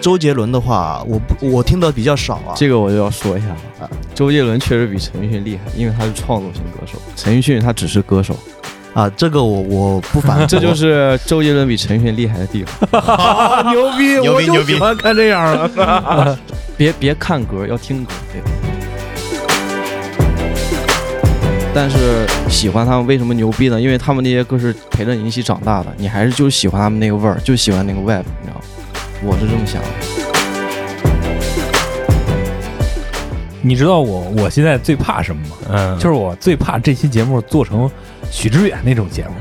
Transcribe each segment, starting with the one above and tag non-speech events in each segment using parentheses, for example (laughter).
周杰伦的话，我不我听的比较少啊。这个我就要说一下啊，周杰伦确实比陈奕迅厉害，因为他是创作型歌手，陈奕迅他只是歌手。啊，这个我我不反，(laughs) 这就是周杰伦比陈奕迅厉害的地方。(laughs) 牛逼，牛逼，牛逼！喜欢看这样的，(laughs) 别别看歌，要听歌。对。但是喜欢他们为什么牛逼呢？因为他们那些歌是陪着你一起长大的，你还是就喜欢他们那个味儿，就喜欢那个 vibe，你知道吗？我是这么想的。你知道我我现在最怕什么吗？嗯，就是我最怕这期节目做成。许知远那种节目，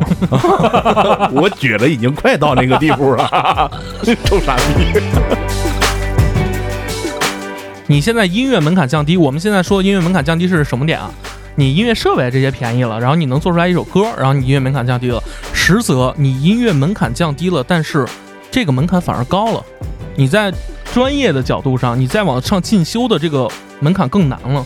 (laughs) 我觉得已经快到那个地步了，(laughs) 臭傻逼！你现在音乐门槛降低，我们现在说音乐门槛降低是什么点啊？你音乐设备这些便宜了，然后你能做出来一首歌，然后你音乐门槛降低了。实则你音乐门槛降低了，但是这个门槛反而高了。你在专业的角度上，你再往上进修的这个门槛更难了。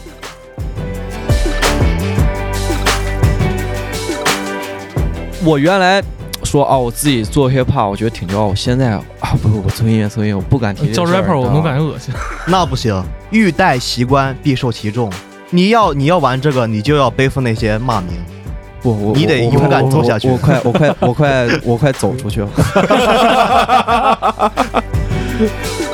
我原来说啊，我自己做 hiphop，我觉得挺骄傲。我现在啊，不不不，做音乐做音乐，我不敢提。叫 rapper，我都感觉恶心。那不行，欲戴其冠，必受其重。你要你要玩这个，你就要背负那些骂名。不，我你得勇敢走下去。我快，我快，我快，我快走出去了。(laughs)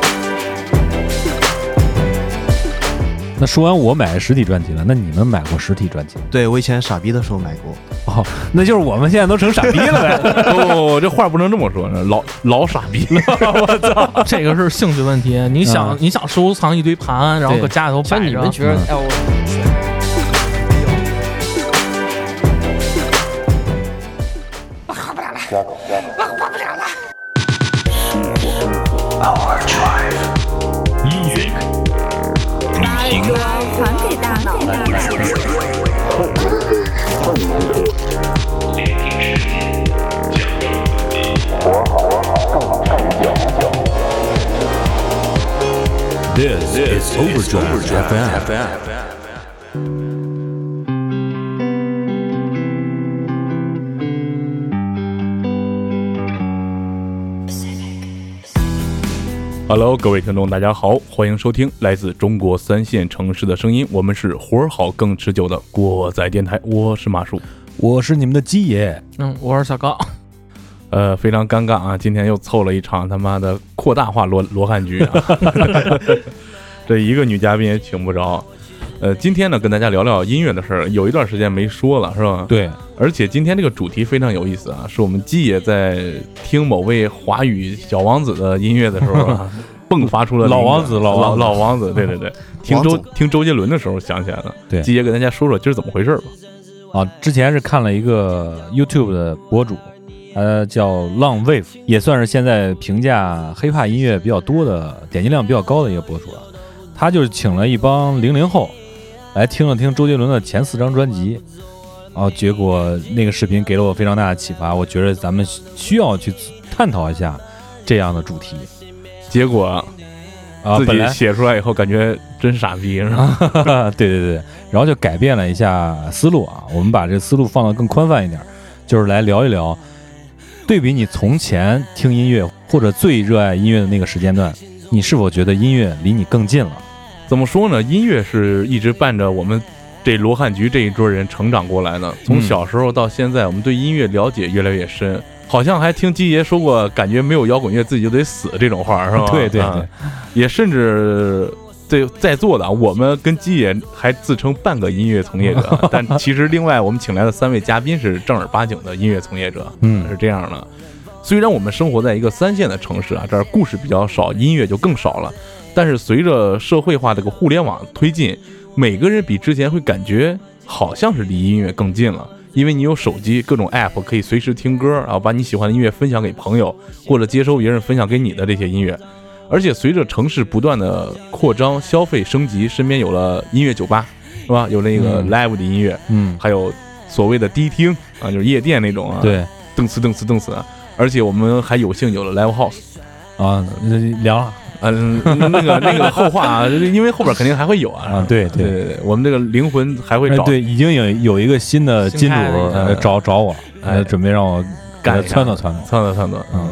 那说完我买实体专辑了，那你们买过实体专辑？对我以前傻逼的时候买过。哦，那就是我们现在都成傻逼了呗。(laughs) 不不不，这话不能这么说，老老傻逼了。(laughs) 我操，(laughs) 这个是兴趣问题。你想你想收藏一堆盘，然后搁家里头摆着。你们觉得？哎我。我 This is Overdrive FM. Hello，各位听众，大家好，欢迎收听来自中国三线城市的声音。我们是活儿好更持久的国仔电台，我是马叔，我是你们的鸡爷，嗯，我是小高。呃，非常尴尬啊，今天又凑了一场他妈的扩大化罗罗汉局啊，(laughs) 这一个女嘉宾也请不着。呃，今天呢，跟大家聊聊音乐的事儿，有一段时间没说了，是吧？对，而且今天这个主题非常有意思啊，是我们基爷在听某位华语小王子的音乐的时候啊，(laughs) 迸发出了老王子，老王老王子，对对对，听周听周杰伦的时候想起来了。对，基爷跟大家说说今儿怎么回事吧。啊，之前是看了一个 YouTube 的博主，呃，叫浪 wave，也算是现在评价 hiphop 音乐比较多的、点击量比较高的一个博主了。他就是请了一帮零零后。来听了听周杰伦的前四张专辑，然后结果那个视频给了我非常大的启发，我觉得咱们需要去探讨一下这样的主题。结果啊，自己写出来以后感觉真傻逼，是吧？(laughs) 对对对，然后就改变了一下思路啊，我们把这思路放得更宽泛一点，就是来聊一聊，对比你从前听音乐或者最热爱音乐的那个时间段，你是否觉得音乐离你更近了？怎么说呢？音乐是一直伴着我们这罗汉局这一桌人成长过来的。从小时候到现在，我们对音乐了解越来越深。好像还听基爷说过，感觉没有摇滚乐自己就得死这种话，是吧？(laughs) 对对对，也甚至在在座的我们跟基爷还自称半个音乐从业者，(laughs) 但其实另外我们请来的三位嘉宾是正儿八经的音乐从业者。嗯，是这样的。虽然我们生活在一个三线的城市啊，这儿故事比较少，音乐就更少了。但是随着社会化这个互联网推进，每个人比之前会感觉好像是离音乐更近了，因为你有手机，各种 app 可以随时听歌，然后把你喜欢的音乐分享给朋友，或者接收别人分享给你的这些音乐。而且随着城市不断的扩张、消费升级，身边有了音乐酒吧，是吧？有那个 live 的音乐，嗯，还有所谓的迪厅啊，就是夜店那种啊，对，噔呲噔呲噔呲。而且我们还有幸有了 live house，啊，聊了。嗯，那个那个后话啊，(laughs) 因为后边肯定还会有啊。啊，对对对，我们这个灵魂还会找。对，已经有有一个新的金主找找我，准备让我干一下撺掇撺掇。撺掇撺掇，嗯，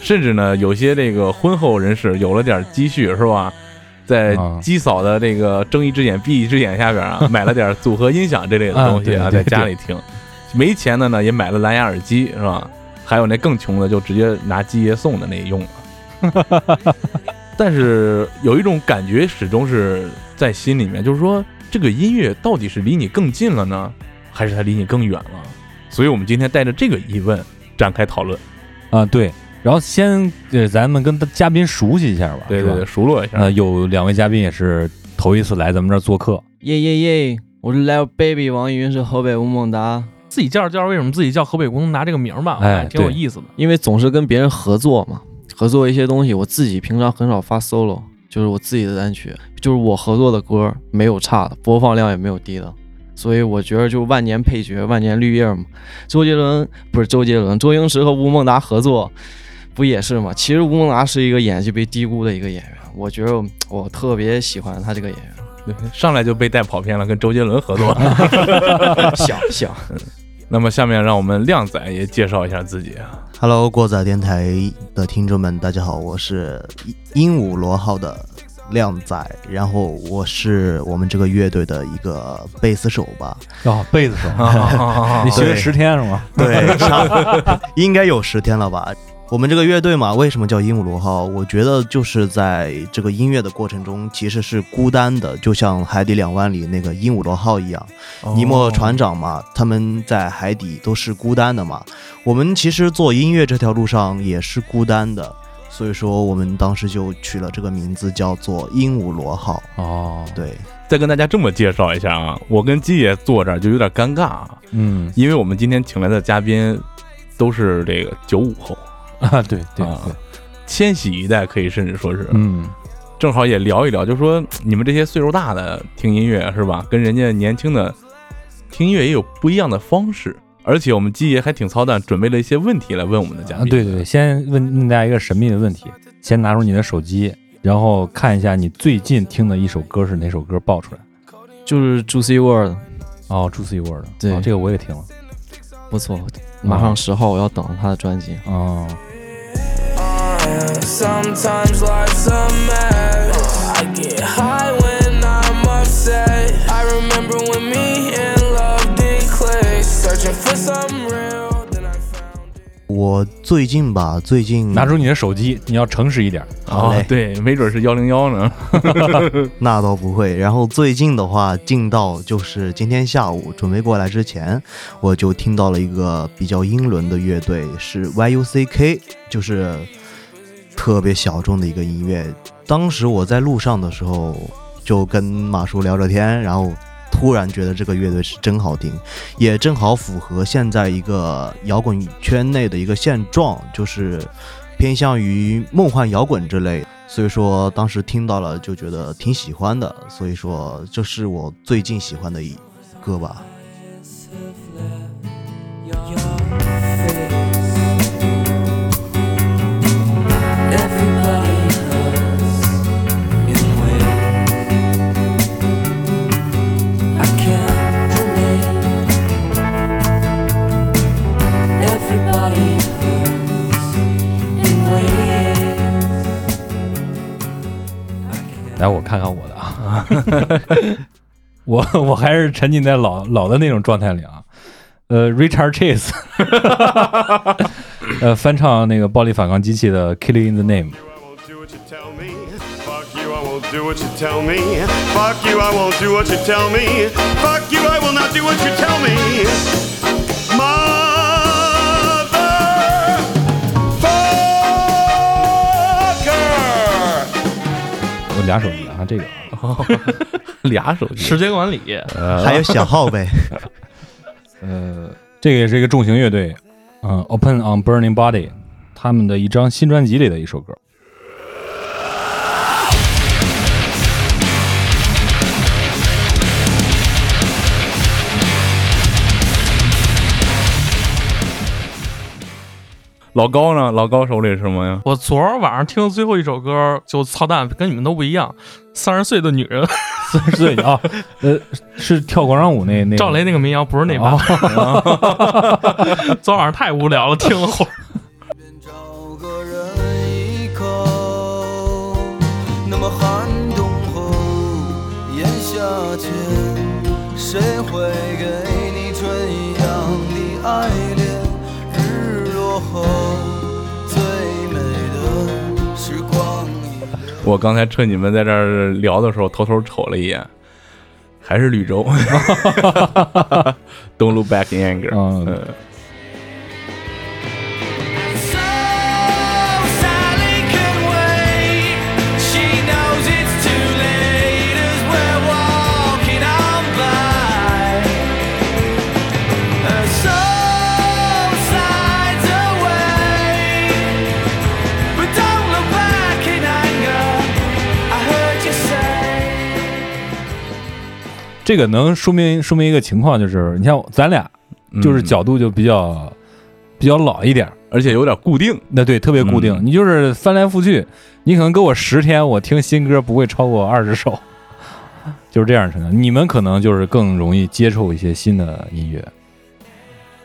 甚至呢，有些这个婚后人士有了点积蓄，是吧？在啊鸡嫂的这个睁一只眼闭一只眼下边啊，买了点组合音响这类的东西啊，在家里听。没钱的呢，也买了蓝牙耳机，是吧？还有那更穷的，就直接拿鸡爷送的那用了。(laughs) 但是有一种感觉始终是在心里面，就是说这个音乐到底是离你更近了呢，还是它离你更远了？所以我们今天带着这个疑问展开讨论。啊，对。然后先呃，咱们跟嘉宾熟悉一下吧，对对对，熟络一下。呃，有两位嘉宾也是头一次来咱们这儿做客，耶耶耶！我是 Lil Baby 王云，是河北吴孟达。自己介绍介绍为什么自己叫河北吴孟达这个名儿吧，哎挺有意思的。因为总是跟别人合作嘛，合作一些东西，我自己平常很少发 solo，就是我自己的单曲，就是我合作的歌没有差的，播放量也没有低的，所以我觉得就万年配角、万年绿叶嘛。周杰伦不是周杰伦，周星驰和吴孟达合作，不也是吗？其实吴孟达是一个演技被低估的一个演员，我觉得我特别喜欢他这个演员，对，(laughs) 上来就被带跑偏了，跟周杰伦合作。(laughs) 想想。那么下面让我们靓仔也介绍一下自己啊。Hello，过载电台的听众们，大家好，我是鹦鹉螺号的靓仔，然后我是我们这个乐队的一个贝斯手吧。哦，贝斯手，(laughs) 你学了十天是吗？对，应该有十天了吧。我们这个乐队嘛，为什么叫鹦鹉螺号？我觉得就是在这个音乐的过程中，其实是孤单的，就像《海底两万里》那个鹦鹉螺号一样。尼莫船长嘛，他们在海底都是孤单的嘛。我们其实做音乐这条路上也是孤单的，所以说我们当时就取了这个名字，叫做鹦鹉螺号。哦，对，再跟大家这么介绍一下啊，我跟鸡爷坐这儿就有点尴尬啊，嗯因为我们今天请来的嘉宾都是这个九五后，(laughs) 啊，对对千禧一代，可以甚至说是，嗯，正好也聊一聊，就说你们这些岁数大的听音乐是吧，跟人家年轻的听音乐也有不一样的方式。而且我们鸡爷还挺操蛋，准备了一些问题来问我们的嘉啊，宾。对对对，先问问大家一个神秘的问题，先拿出你的手机，然后看一下你最近听的一首歌是哪首歌报出来。就是 Juicy World，哦，Juicy World，对哦这个我也听了。不错，马上十号我要等他的专辑。哦，Sometimes life's a mess. I get high when I'm upset. I remember when me and love did click. Searching for something real, then I found it. 我最近吧，最近拿出你的手机，你要诚实一点。好嘞哦，对，没准是幺零幺呢。那倒不会。然后最近的话，近到就是今天下午准备过来之前，我就听到了一个比较英伦的乐队，是 YUCK，就是特别小众的一个音乐。当时我在路上的时候，就跟马叔聊着天，然后突然觉得这个乐队是真好听，也正好符合现在一个摇滚圈内的一个现状，就是偏向于梦幻摇滚之类。所以说当时听到了就觉得挺喜欢的，所以说这是我最近喜欢的一歌吧。来，我看看我的啊，我我还是沉浸在老老的那种状态里啊。呃，Richard Chase，呃，翻唱那个暴力反抗机器的《Killing in the Name》。won't do what you tell me. Fuck you, I won't do what you tell me. Fuck you, I won't do what you tell me. Fuck you, I will not do what you tell me. My 俩手机啊，这个。(laughs) 俩手机，时间管理，还有小号呗，(laughs) 呃，这个也是一个重型乐队，嗯、o p e n on Burning Body，他们的一张新专辑里的一首歌。老高呢？老高手里是什么呀？我昨儿晚上听的最后一首歌就操蛋，跟你们都不一样。三十岁的女人，(laughs) 三十岁啊，呃，是跳广场舞那那赵雷那个民谣不是那版。(laughs) 昨晚上太无聊了，听了会儿。找个人依靠，那么寒冬后，炎夏间，谁会给你春一样的爱我刚才趁你们在这儿聊的时候，偷偷瞅了一眼，还是绿洲。(laughs) Don't look back in anger。嗯这个能说明说明一个情况，就是你像咱俩，就是嗯角度就比较比较老一点，而且有点固定。那对特别固定。嗯你就是翻来覆去，你可能给我十天，我听新歌不会超过二十首，(laughs) 就是这样程度。你们可能就是更容易接受一些新的音乐，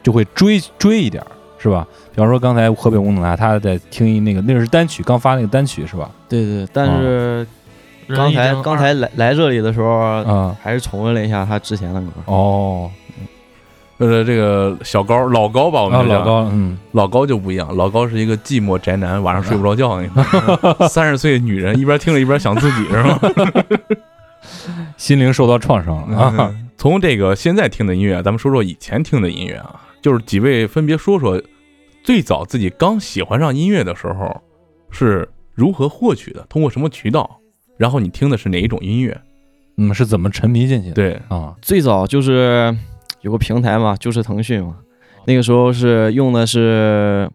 就会追追一点，是吧？比方说刚才河北吴总啊他在听一那个那个是单曲，刚发那个单曲是吧？对对，但是人刚才刚才来来这里的时候，啊、还是重温了一下他之前的歌。哦，呃，这个小高老高吧，我啊们就叫老高，嗯，老高就不一样，老高是一个寂寞宅男，晚上睡不着觉。(laughs) 三十岁女人一边听着一边想自己是吗？(laughs) 心灵受到创伤了啊。从这个现在听的音乐，咱们说说以前听的音乐啊，就是几位分别说说最早自己刚喜欢上音乐的时候是如何获取的，通过什么渠道，然后你听的是哪一种音乐？嗯，是怎么沉迷进去的？对，啊，最早就是有个平台嘛，就是腾讯嘛，那个时候是用的是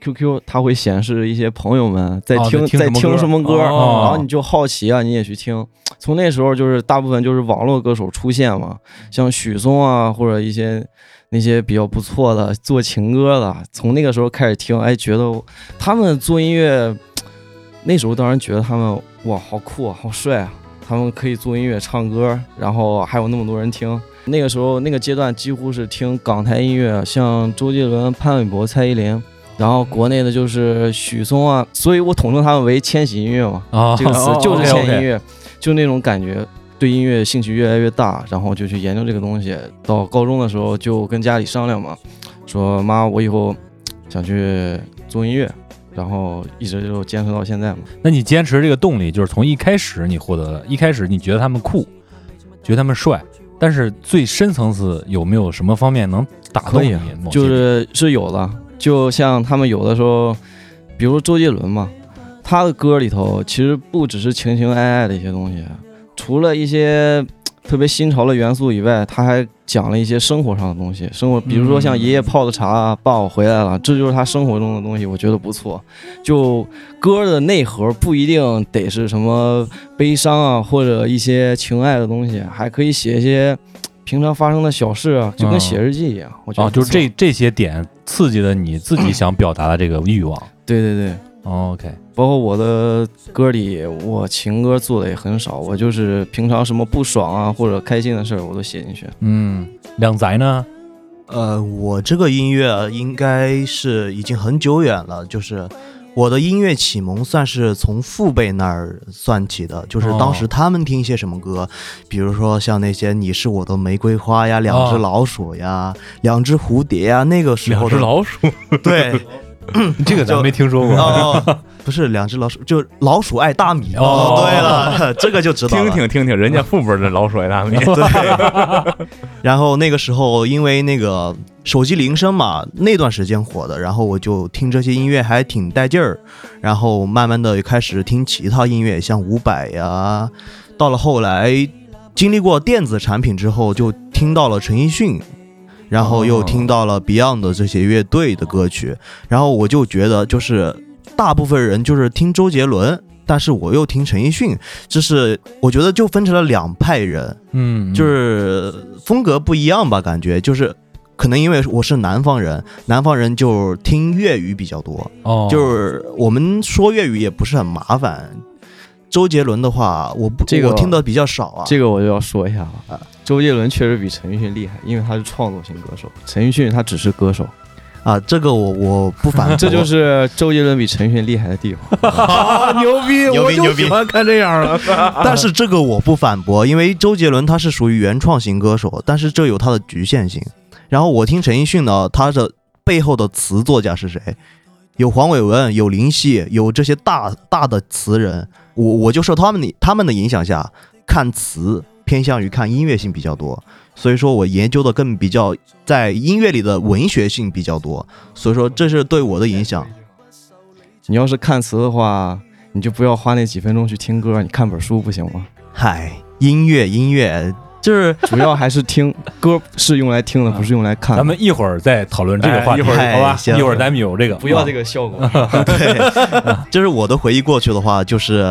QQ，它会显示一些朋友们在哦听、在在听什么歌听什么歌，哦然后你就好奇啊，你也去听。从那时候就是大部分就是网络歌手出现嘛，像许嵩啊，或者一些那些比较不错的做情歌的，从那个时候开始听，哎，觉得他们做音乐，那时候当然觉得他们哇，好酷啊，好帅啊，他们可以做音乐、唱歌，然后还有那么多人听。那个时候那个阶段几乎是听港台音乐，像周杰伦、潘玮柏、蔡依林，然后国内的就是许嵩啊，所以我统称他们为千禧音乐嘛。啊，这个词哦就是千禧音乐，就那种感觉，对音乐兴趣越来越大，然后就去研究这个东西。到高中的时候就跟家里商量嘛，说妈，我以后想去做音乐，然后一直就坚持到现在嘛。那你坚持这个动力，就是从一开始你获得的，一开始你觉得他们酷，觉得他们帅，但是最深层次有没有什么方面能打动你就是是有的，就像他们有的时候，比如周杰伦嘛，他的歌里头其实不只是情情爱爱的一些东西，除了一些特别新潮的元素以外，他还讲了一些生活上的东西。生活，比如说像爷爷泡的茶啊，爸我回来了，这就是他生活中的东西，我觉得不错。就歌的内核不一定得是什么悲伤啊，或者一些情爱的东西，还可以写一些。平常发生的小事啊，就跟嗯写日记一样，我觉得啊，就是这这些点刺激了你自己想表达的这个欲望。对对对，哦 OK，包括我的歌里，我情歌做的也很少，我就是平常什么不爽啊或者开心的事儿，我都写进去。嗯，两宅呢？呃，我这个音乐啊应该是已经很久远了，就是我的音乐启蒙算是从父辈那儿算起的，就是当时他们听一些什么歌，比如说像那些《你是我的玫瑰花》呀，《两只哦老鼠》呀，《两只蝴蝶》呀，那个时候的只老鼠，对 (laughs) 这个咱没听说过。哦，不是两只老鼠，就老鼠爱大米。哦对了，(laughs) 这个就知道。听听听听，人家父辈的老鼠爱大米。(laughs) 对，(laughs) 然后那个时候因为那个手机铃声嘛，那段时间火的，然后我就听这些音乐还挺带劲儿，然后慢慢的开始听其他音乐，像伍佰呀，到了后来经历过电子产品之后，就听到了陈奕迅。然后又听到了 Beyond 的这些乐队的歌曲，然后我就觉得，就是大部分人就是听周杰伦，但是我又听陈奕迅，就是我觉得就分成了两派人，嗯，就是风格不一样吧，感觉就是可能因为我是南方人，南方人就听粤语比较多，哦，就是我们说粤语也不是很麻烦。周杰伦的话，我不这个我听的比较少啊。这个我就要说一下了。周杰伦确实比陈奕迅厉害，因为他是创作型歌手，陈奕迅他只是歌手。啊，这个我我不反 (laughs) 驳，这就是周杰伦比陈奕迅厉害的地方。(laughs) 啊，牛逼，(laughs) 牛逼我就牛逼喜欢看这样的。但是这个我不反驳，因为周杰伦他是属于原创型歌手，但是这有他的局限性。然后我听陈奕迅呢，他的背后的词作家是谁？有黄伟文，有林夕，有这些大大的词人。我我就受他们的他们的影响下，看词偏向于看音乐性比较多，所以说我研究的更比较在音乐里的文学性比较多，所以说这是对我的影响。你要是看词的话，你就不要花那几分钟去听歌，你看本书不行吗？嗨，音乐音乐就是主要还是听歌是用来听的，不是用来看。咱们一会儿再讨论这个话题，哎一会儿好吧？一会儿咱们有这个，不要这个效果。(laughs) 对，就是我的回忆过去的话，就是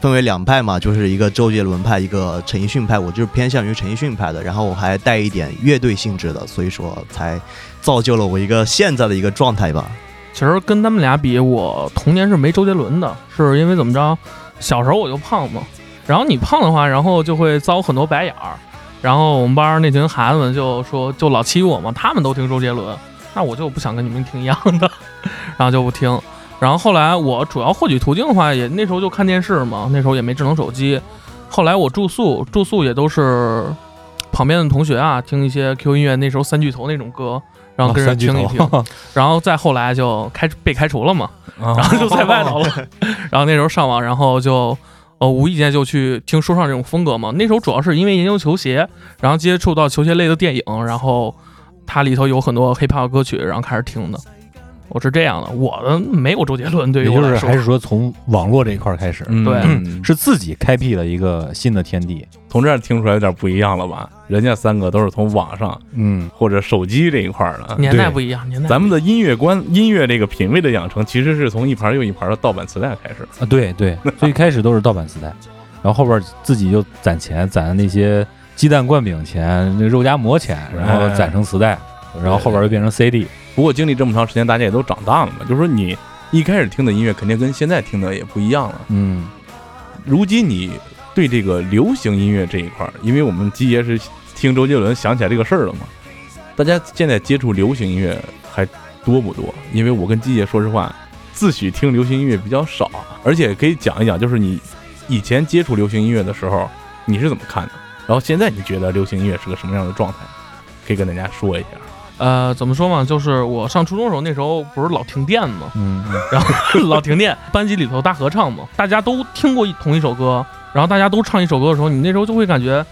分为两派嘛，就是一个周杰伦派，一个陈奕迅派。我就是偏向于陈奕迅派的，然后我还带一点乐队性质的，所以说才造就了我一个现在的一个状态吧。其实跟他们俩比，我童年是没周杰伦的，是因为怎么着？小时候我就胖嘛，然后你胖的话，然后就会遭很多白眼儿，然后我们班儿那群孩子们就说，就老欺负我嘛，他们都听周杰伦，那我就不想跟你们听一样的，然后就不听。然后后来我主要获取途径的话，也那时候就看电视嘛，那时候也没智能手机。后来我住宿，住宿也都是旁边的同学啊，听一些 Q 音乐，那时候三巨头那种歌，然后跟着听一听。头，然后再后来就开被开除了嘛，然然后就在外头了。然后那时候上网，然后就呃无意间就去听说唱这种风格嘛。那时候主要是因为研究球鞋，然后接触到球鞋类的电影，然后它里头有很多 hiphop 歌曲，然后开始听的。我是这样的，我的没有周杰伦，对于我来说，就是还是说从网络这一块儿开始，嗯对嗯是自己开辟了一个新的天地。从这儿听出来有点不一样了吧？人家三个都是从网上嗯，或者手机这一块儿的。年代不一样，年代咱们的音乐观、音乐这个品味的养成，其实是从一盘又一盘的盗版磁带开始。啊，对对，最开始都是盗版磁带，(laughs) 然后后边自己就攒钱，攒那些鸡蛋灌饼钱、那肉夹馍钱，然后攒成磁带，然后后边又变成 CD。不过经历这么长时间，大家也都长大了嘛，就是说你一开始听的音乐肯定跟现在听的也不一样了。嗯，如今你对这个流行音乐这一块儿，因为我们基爷是听周杰伦想起来这个事儿了嘛，大家现在接触流行音乐还多不多？因为我跟基爷说实话，自诩听流行音乐比较少，而且可以讲一讲，就是你以前接触流行音乐的时候，你是怎么看的？然后现在你觉得流行音乐是个什么样的状态？可以跟大家说一下。呃怎么说嘛，就是我上初中的时候，那时候不是老停电嘛，嗯，然后老停电，班级里头大合唱嘛，大家都听过一同一首歌，然后大家都唱一首歌的时候，你那时候就会感觉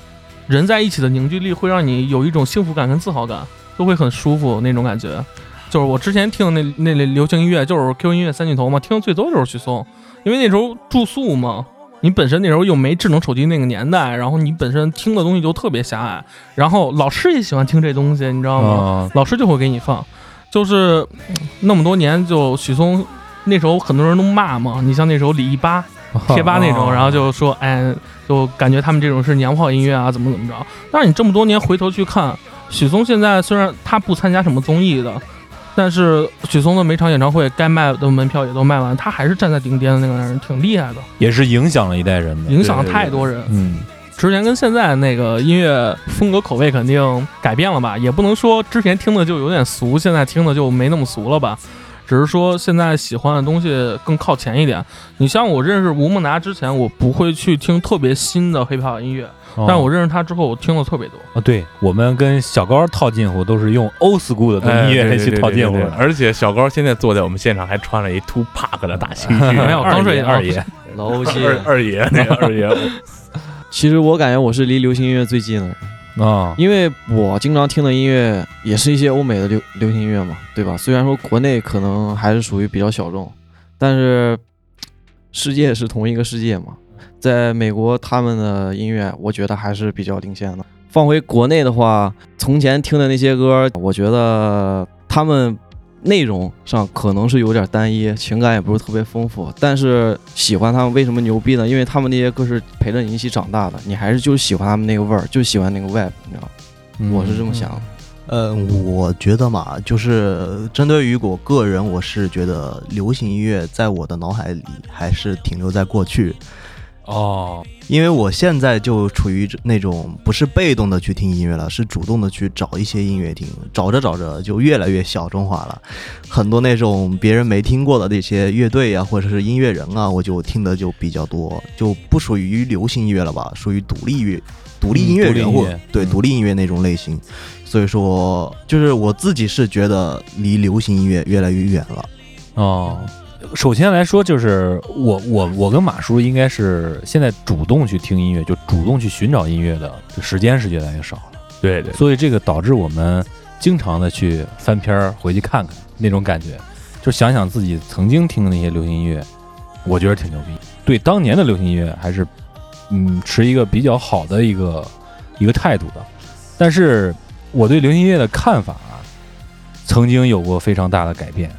人在一起的凝聚力会让你有一种幸福感跟自豪感，就会很舒服那种感觉。就是我之前听那那类流行音乐，就是 Q 音乐三巨头嘛，听的最多就是许嵩，因为那时候住宿嘛。你本身那时候又没智能手机那个年代，然后你本身听的东西就特别狭隘，然后老师也喜欢听这东西，你知道吗？啊，老师就会给你放，就是嗯那么多年，就许嵩那时候很多人都骂嘛，你像那时候李一吧、贴吧那种，然后就说，哎，就感觉他们这种是娘炮音乐啊，怎么怎么着。但是你这么多年回头去看，许嵩现在虽然他不参加什么综艺的，但是许嵩的每场演唱会该卖的门票也都卖完，他还是站在顶尖的那个人，挺厉害的，也是影响了一代人的。影响了太多人。嗯，之前跟现在那个音乐风格口味肯定改变了吧，也不能说之前听的就有点俗，现在听的就没那么俗了吧。只是说现在喜欢的东西更靠前一点。你像我认识吴孟达之前，我不会去听特别新的 hiphop 音乐，哦但我认识他之后，我听的特别多。啊，对我们跟小高套近乎都是用 old school 的哎音乐去套近乎而且小高现在坐在我们现场，还穿了一 Two Pack 的大情绪，没有刚睡二爷，老姐二，二爷那个二爷，(laughs) 其实我感觉我是离流行音乐最近的人，啊，因为我经常听的音乐也是一些欧美的流流行音乐嘛，对吧？虽然说国内可能还是属于比较小众，但是世界是同一个世界嘛，在美国他们的音乐，我觉得还是比较领先的。放回国内的话，从前听的那些歌，我觉得他们内容上可能是有点单一，情感也不是特别丰富。但是喜欢他们为什么牛逼呢？因为他们那些歌是陪着你一起长大的，你还是就是喜欢他们那个味儿，就喜欢那个 vibe，你知道吗？嗯我是这么想的。呃，我觉得嘛，就是针对于我个人，我是觉得流行音乐在我的脑海里还是停留在过去。哦，因为我现在就处于那种不是被动的去听音乐了，是主动的去找一些音乐听，找着找着就越来越小众化了，很多那种别人没听过的那些乐队啊，或者是音乐人啊，我就听的就比较多，就不属于流行音乐了吧，属于独立乐、独立音乐人或、嗯独立音乐对嗯独立音乐那种类型，所以说就是我自己是觉得离流行音乐越来越远了。哦，首先来说，就是我我我跟马叔应该是现在主动去听音乐，就主动去寻找音乐的这时间是越来越少了，对对，所以这个导致我们经常的去翻篇儿回去看看那种感觉，就想想自己曾经听的那些流行音乐，我觉得挺牛逼。对当年的流行音乐还是嗯持一个比较好的一个一个态度的，但是我对流行音乐的看法啊，曾经有过非常大的改变。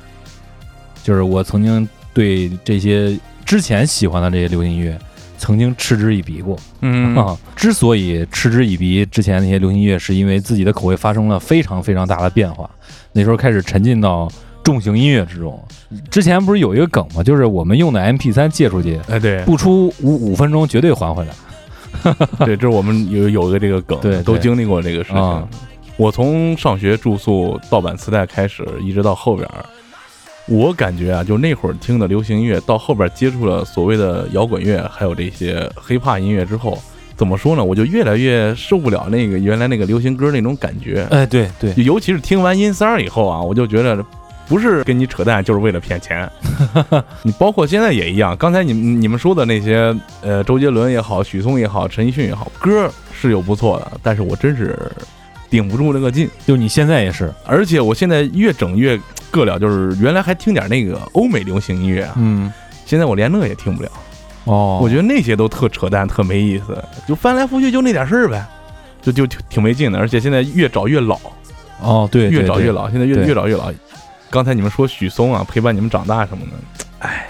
就是我曾经对这些之前喜欢的这些流行音乐，曾经嗤之以鼻过。嗯 (laughs) 啊，之所以嗤之以鼻，之前那些流行音乐，是因为自己的口味发生了非常非常大的变化。那时候开始沉浸到重型音乐之中。之前不是有一个梗吗？就是我们用的 MP 三借出去，哎对，不出五五分钟绝对还回来。(laughs) 对，这是我们有有个这个梗，对对都经历过这个事情。啊我从上学住宿盗版磁带开始，一直到后边儿，我感觉啊，就那会儿听的流行音乐，到后边接触了所谓的摇滚乐，还有这些 hiphop 音乐之后，怎么说呢？我就越来越受不了那个原来那个流行歌那种感觉。哎，对对，尤其是听完音三儿以后啊，我就觉得不是跟你扯淡，就是为了骗钱。(laughs) 你包括现在也一样，刚才你们你们说的那些，呃，周杰伦也好，许嵩也好，陈奕迅也好，歌是有不错的，但是我真是顶不住那个劲。就你现在也是，而且我现在越整越个了，就是原来还听点那个欧美流行音乐啊，嗯，现在我连那也听不了。哦，我觉得那些都特扯淡，特没意思，就翻来覆去就那点事儿呗，就就挺挺没劲的。而且现在越找越老，哦，对越找越老，现在越越找越老。刚才你们说许嵩啊，陪伴你们长大什么的，哎呀，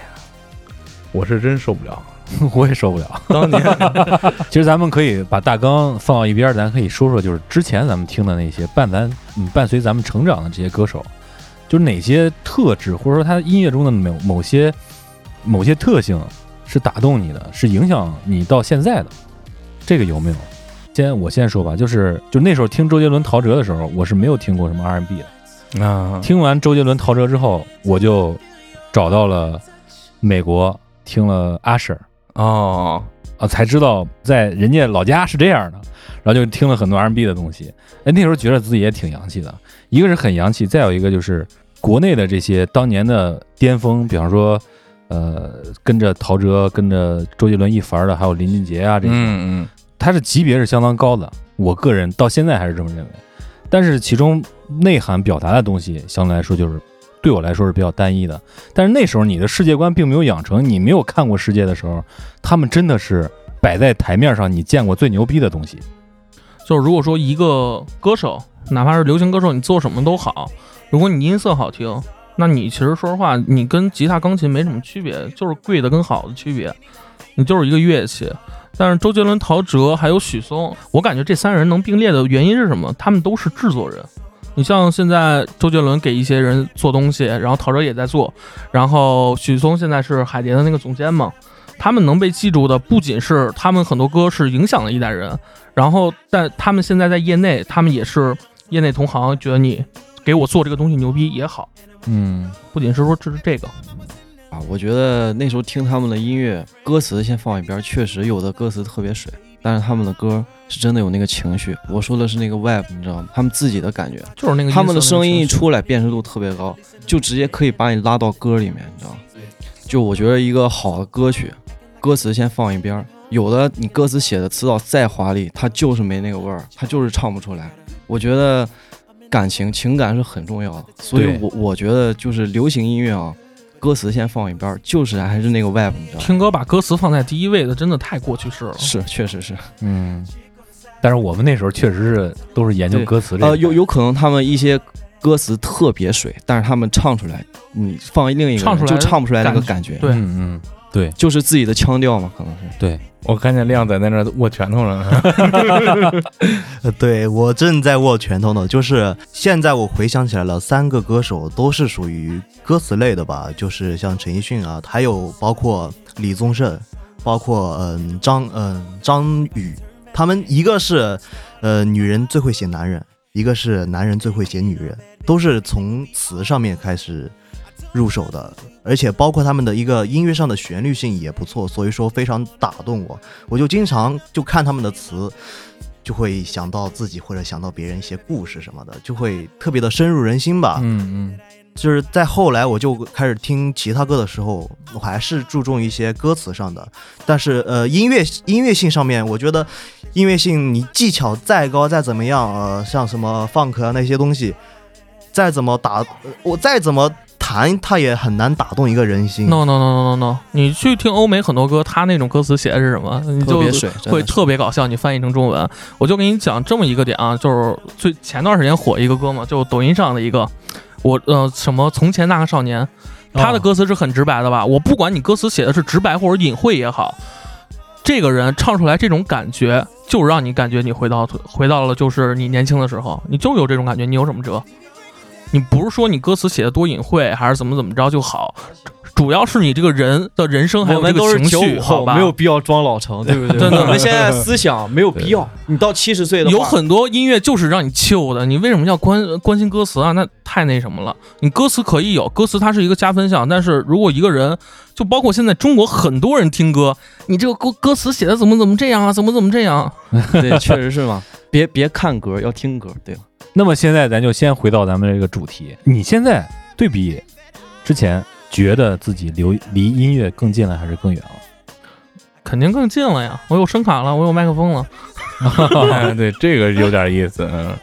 我是真受不了。(laughs) 我也受不了。(laughs) 当年 (laughs) 其实咱们可以把大纲放到一边，咱可以说说，就是之前咱们听的那些伴咱嗯伴随咱们成长的这些歌手，就是哪些特质，或者说他音乐中的某某些某些特性是打动你的，是影响你到现在的，这个有没有？先我先说吧，就是就那时候听周杰伦、陶喆的时候，我是没有听过什么 R&B 的。啊，听完周杰伦、陶喆之后，我就找到了美国，听了 Usher。哦，啊，才知道在人家老家是这样的，然后就听了很多 R&B 的东西。哎，那时候觉得自己也挺洋气的，一个是很洋气，再有一个就是国内的这些当年的巅峰，比方说，呃，跟着陶喆、跟着周杰伦一伐的，还有林俊杰啊这些，嗯嗯，他是级别是相当高的，我个人到现在还是这么认为。但是其中内涵表达的东西，相对来说就是对我来说是比较单一的。但是那时候你的世界观并没有养成，你没有看过世界的时候，他们真的是摆在台面上你见过最牛逼的东西。就是如果说一个歌手，哪怕是流行歌手，你做什么都好，如果你音色好听，那你其实说实话，你跟吉他、钢琴没什么区别，就是贵的跟好的区别，你就是一个乐器。但是周杰伦、陶喆还有许嵩，我感觉这三人能并列的原因是什么？他们都是制作人。你像现在周杰伦给一些人做东西，然后陶喆也在做，然后许嵩现在是海蝶的那个总监嘛。他们能被记住的不仅是他们很多歌是影响了一代人，然后但他们现在在业内，他们也是业内同行，觉得你给我做这个东西牛逼也好，嗯，不仅是说这是这个，啊，我觉得那时候听他们的音乐，歌词先放一边，确实有的歌词特别水，但是他们的歌是真的有那个情绪。我说的是那个 vibe，你知道吗？他们自己的感觉，就是那个他们的声音一出来，辨识度特别高，就直接可以把你拉到歌里面，你知道吗？就我觉得一个好的歌曲，歌词先放一边儿，有的你歌词写的词藻再华丽，它就是没那个味儿，它就是唱不出来。我觉得感情情感是很重要的，所以我我觉得就是流行音乐啊，歌词先放一边儿，就是还是那个 vibe，你知道吗？听歌把歌词放在第一位的，真的太过去式了。是，确实是。嗯，但是我们那时候确实是都是研究歌词这个。呃，有有可能他们一些歌词特别水，但是他们唱出来，你放另一个唱出来就唱不出来那个感感觉，对嗯嗯，对就是自己的腔调嘛，可能是。对，我看见亮仔在那握拳头了，(laughs) 呃，对我正在握拳头呢。就是现在我回想起来了，三个歌手都是属于歌词类的吧，就是像陈奕迅啊，还有包括李宗盛，包括嗯张嗯张宇，他们一个是呃女人最会写男人，一个是男人最会写女人，都是从词上面开始入手的，而且包括他们的一个音乐上的旋律性也不错，所以说非常打动我，我就经常就看他们的词。就会想到自己或者想到别人一些故事什么的，就会特别的深入人心吧。嗯嗯，就是在后来我就开始听其他歌的时候，我还是注重一些歌词上的，但是呃音乐音乐性上面，我觉得音乐性你技巧再高再怎么样，呃像什么 funk 啊那些东西，再怎么打呃我再怎么弹，它也很难打动一个人心。No no no no no no，你去听欧美很多歌，他那种歌词写的是什么？你就特别水，会特别搞笑。你翻译成中文，我就给你讲这么一个点啊，就是最前段时间火一个歌嘛，就抖音上的一个，我呃什么从前那个少年，他的歌词是很直白的吧？我不管你歌词写的是直白或者隐晦也好，这个人唱出来这种感觉，就让你感觉你回到回到了就是你年轻的时候，你就有这种感觉，你有什么辙？你不是说你歌词写的多隐晦，还是怎么怎么着就好，主要是你这个人的人生还有这个我们都是情绪，九五后，好吧？没有必要装老成，(laughs) 对不对？真的我们现在思想 (laughs) 没有必要。你到七十岁的话，有很多音乐就是让你 chill 的，你为什么要关关心歌词啊？那太那什么了。你歌词可以有，歌词它是一个加分项，但是如果一个人，就包括现在中国很多人听歌，你这个歌歌词写的怎么怎么这样啊，怎么怎么这样？对，确实是嘛。别别看歌，要听歌，对吧？那么现在咱就先回到咱们这个主题，你现在对比之前，觉得自己离离音乐更近了还是更远了？肯定更近了呀！我有声卡了，我有麦克风了。(laughs) 哎，对，这个有点意思。嗯，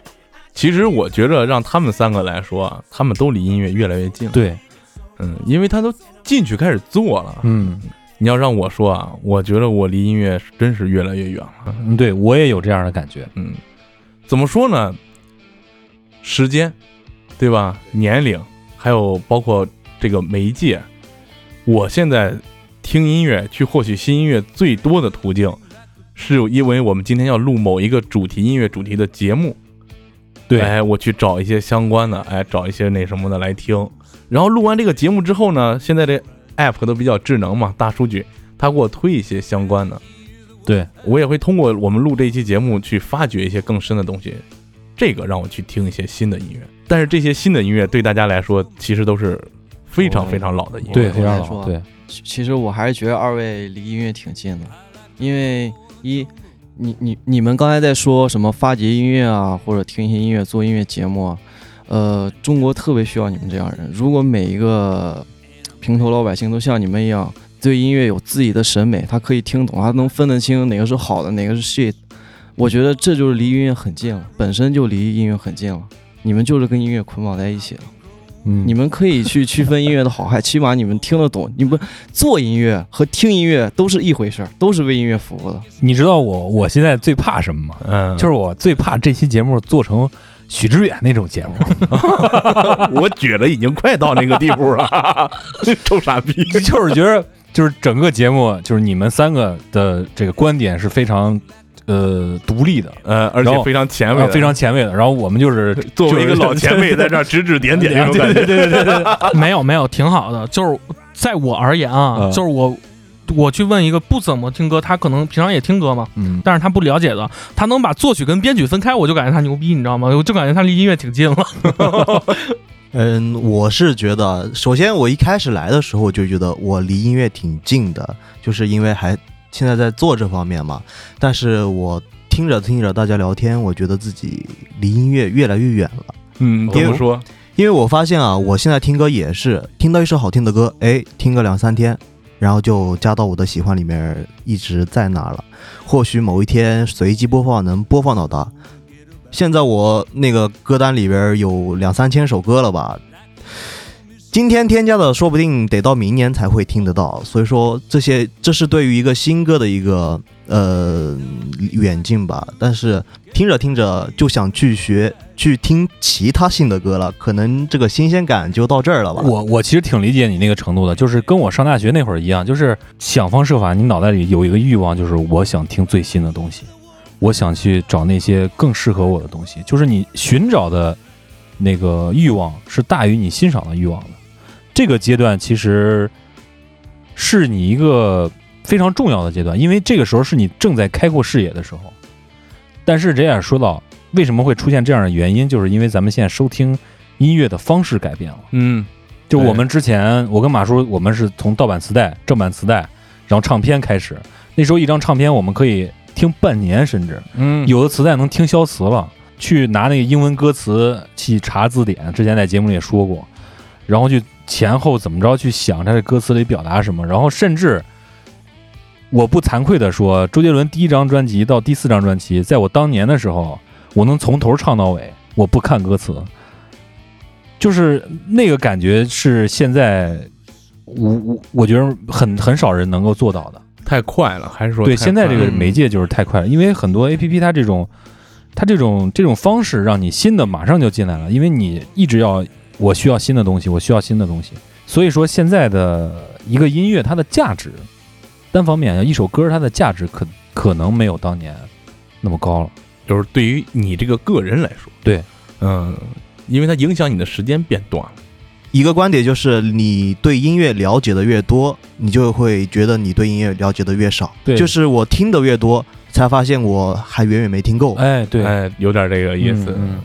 其实我觉着让他们三个来说啊，他们都离音乐越来越近了。对，嗯，因为他都进去开始做了。嗯，你要让我说啊，我觉得我离音乐真是越来越远了。嗯对我也有这样的感觉。嗯，怎么说呢？时间，对吧？年龄，还有包括这个媒介，我现在听音乐去获取新音乐最多的途径，是因为我们今天要录某一个主题音乐主题的节目。对哎，我去找一些相关的，哎，找一些那什么的来听。然后录完这个节目之后呢，现在这 app 都比较智能嘛，大数据，它给我推一些相关的。对我也会通过我们录这一期节目去发掘一些更深的东西，这个让我去听一些新的音乐。但是这些新的音乐对大家来说，其实都是非常非常老的音乐。对，非常老。对，其其实我还是觉得二位离音乐挺近的，因为一，你你你们刚才在说什么发掘音乐啊，或者听一些音乐做音乐节目啊，呃，中国特别需要你们这样人。如果每一个平头老百姓都像你们一样，对音乐有自己的审美，他可以听懂，他能分得清哪个是好的，哪个是 shit，我觉得这就是离音乐很近了，本身就离音乐很近了。你们就是跟音乐捆绑在一起了。嗯，你们可以去区分音乐的好坏，起码你们听得懂。你们做音乐和听音乐都是一回事儿，都是为音乐服务的。你知道我我现在最怕什么吗？嗯，就是我最怕这期节目做成许知远那种节目。(laughs) 我觉得已经快到那个地步了，(laughs) 臭傻逼。就是觉得，就是整个节目，就是你们三个的这个观点是非常呃独立的，呃，而且非常前卫非常前卫的。然后我们就是 (laughs) 作为一个老前辈在这儿指指点点，(laughs) 这种感觉。对对对对对，(laughs) 没有没有，挺好的。就是在我而言啊，嗯就是我我去问一个不怎么听歌，他可能平常也听歌嘛，嗯，但是他不了解的，他能把作曲跟编曲分开，我就感觉他牛逼，你知道吗？我就感觉他离音乐挺近了。嗯，我是觉得，首先我一开始来的时候我就觉得我离音乐挺近的，就是因为还现在在做这方面嘛。但是我听着听着大家聊天，我觉得自己离音乐越来越远了。嗯，怎么说？因为我发现啊，我现在听歌也是听到一首好听的歌，哎，听个两三天，然后就加到我的喜欢里面，一直在那了。或许某一天随机播放能播放到它。现在我那个歌单里边有两三千首歌了吧，今天添加的说不定得到明年才会听得到。所以说这些这是对于一个新歌的一个呃远近吧。但是听着听着就想去学去听其他新的歌了，可能这个新鲜感就到这儿了吧。我我其实挺理解你那个程度的，就是跟我上大学那会儿一样，就是想方设法，你脑袋里有一个欲望，就是我想听最新的东西，我想去找那些更适合我的东西，就是你寻找的那个欲望是大于你欣赏的欲望的。这个阶段其实是你一个非常重要的阶段，因为这个时候是你正在开阔视野的时候。但是这也说到为什么会出现这样的原因，就是因为咱们现在收听音乐的方式改变了。嗯，就我们之前，我跟马叔，我们是从盗版磁带、正版磁带，然后唱片开始。那时候一张唱片我们可以听半年，甚至嗯有的磁带能听消磁了。去拿那个英文歌词去查字典，之前在节目里也说过，然后去前后怎么着去想他的歌词里表达什么，然后甚至我不惭愧的说，周杰伦第一张专辑到第四张专辑，在我当年的时候，我能从头唱到尾，我不看歌词，就是那个感觉是现在我我我觉得很很少人能够做到的。太快了，还是说对，现在这个媒介就是太快了，因为很多 A P P 它这种，它这种这种方式让你新的马上就进来了，因为你一直要我需要新的东西，我需要新的东西，所以说现在的一个音乐它的价值，单方面一首歌它的价值可可能没有当年那么高了。就是对于你这个个人来说，对，嗯，因为它影响你的时间变短了。一个观点就是，你对音乐了解的越多，你就会觉得你对音乐了解的越少。对就是我听的越多，才发现我还远远没听够。哎，对，哎，有点这个意思。嗯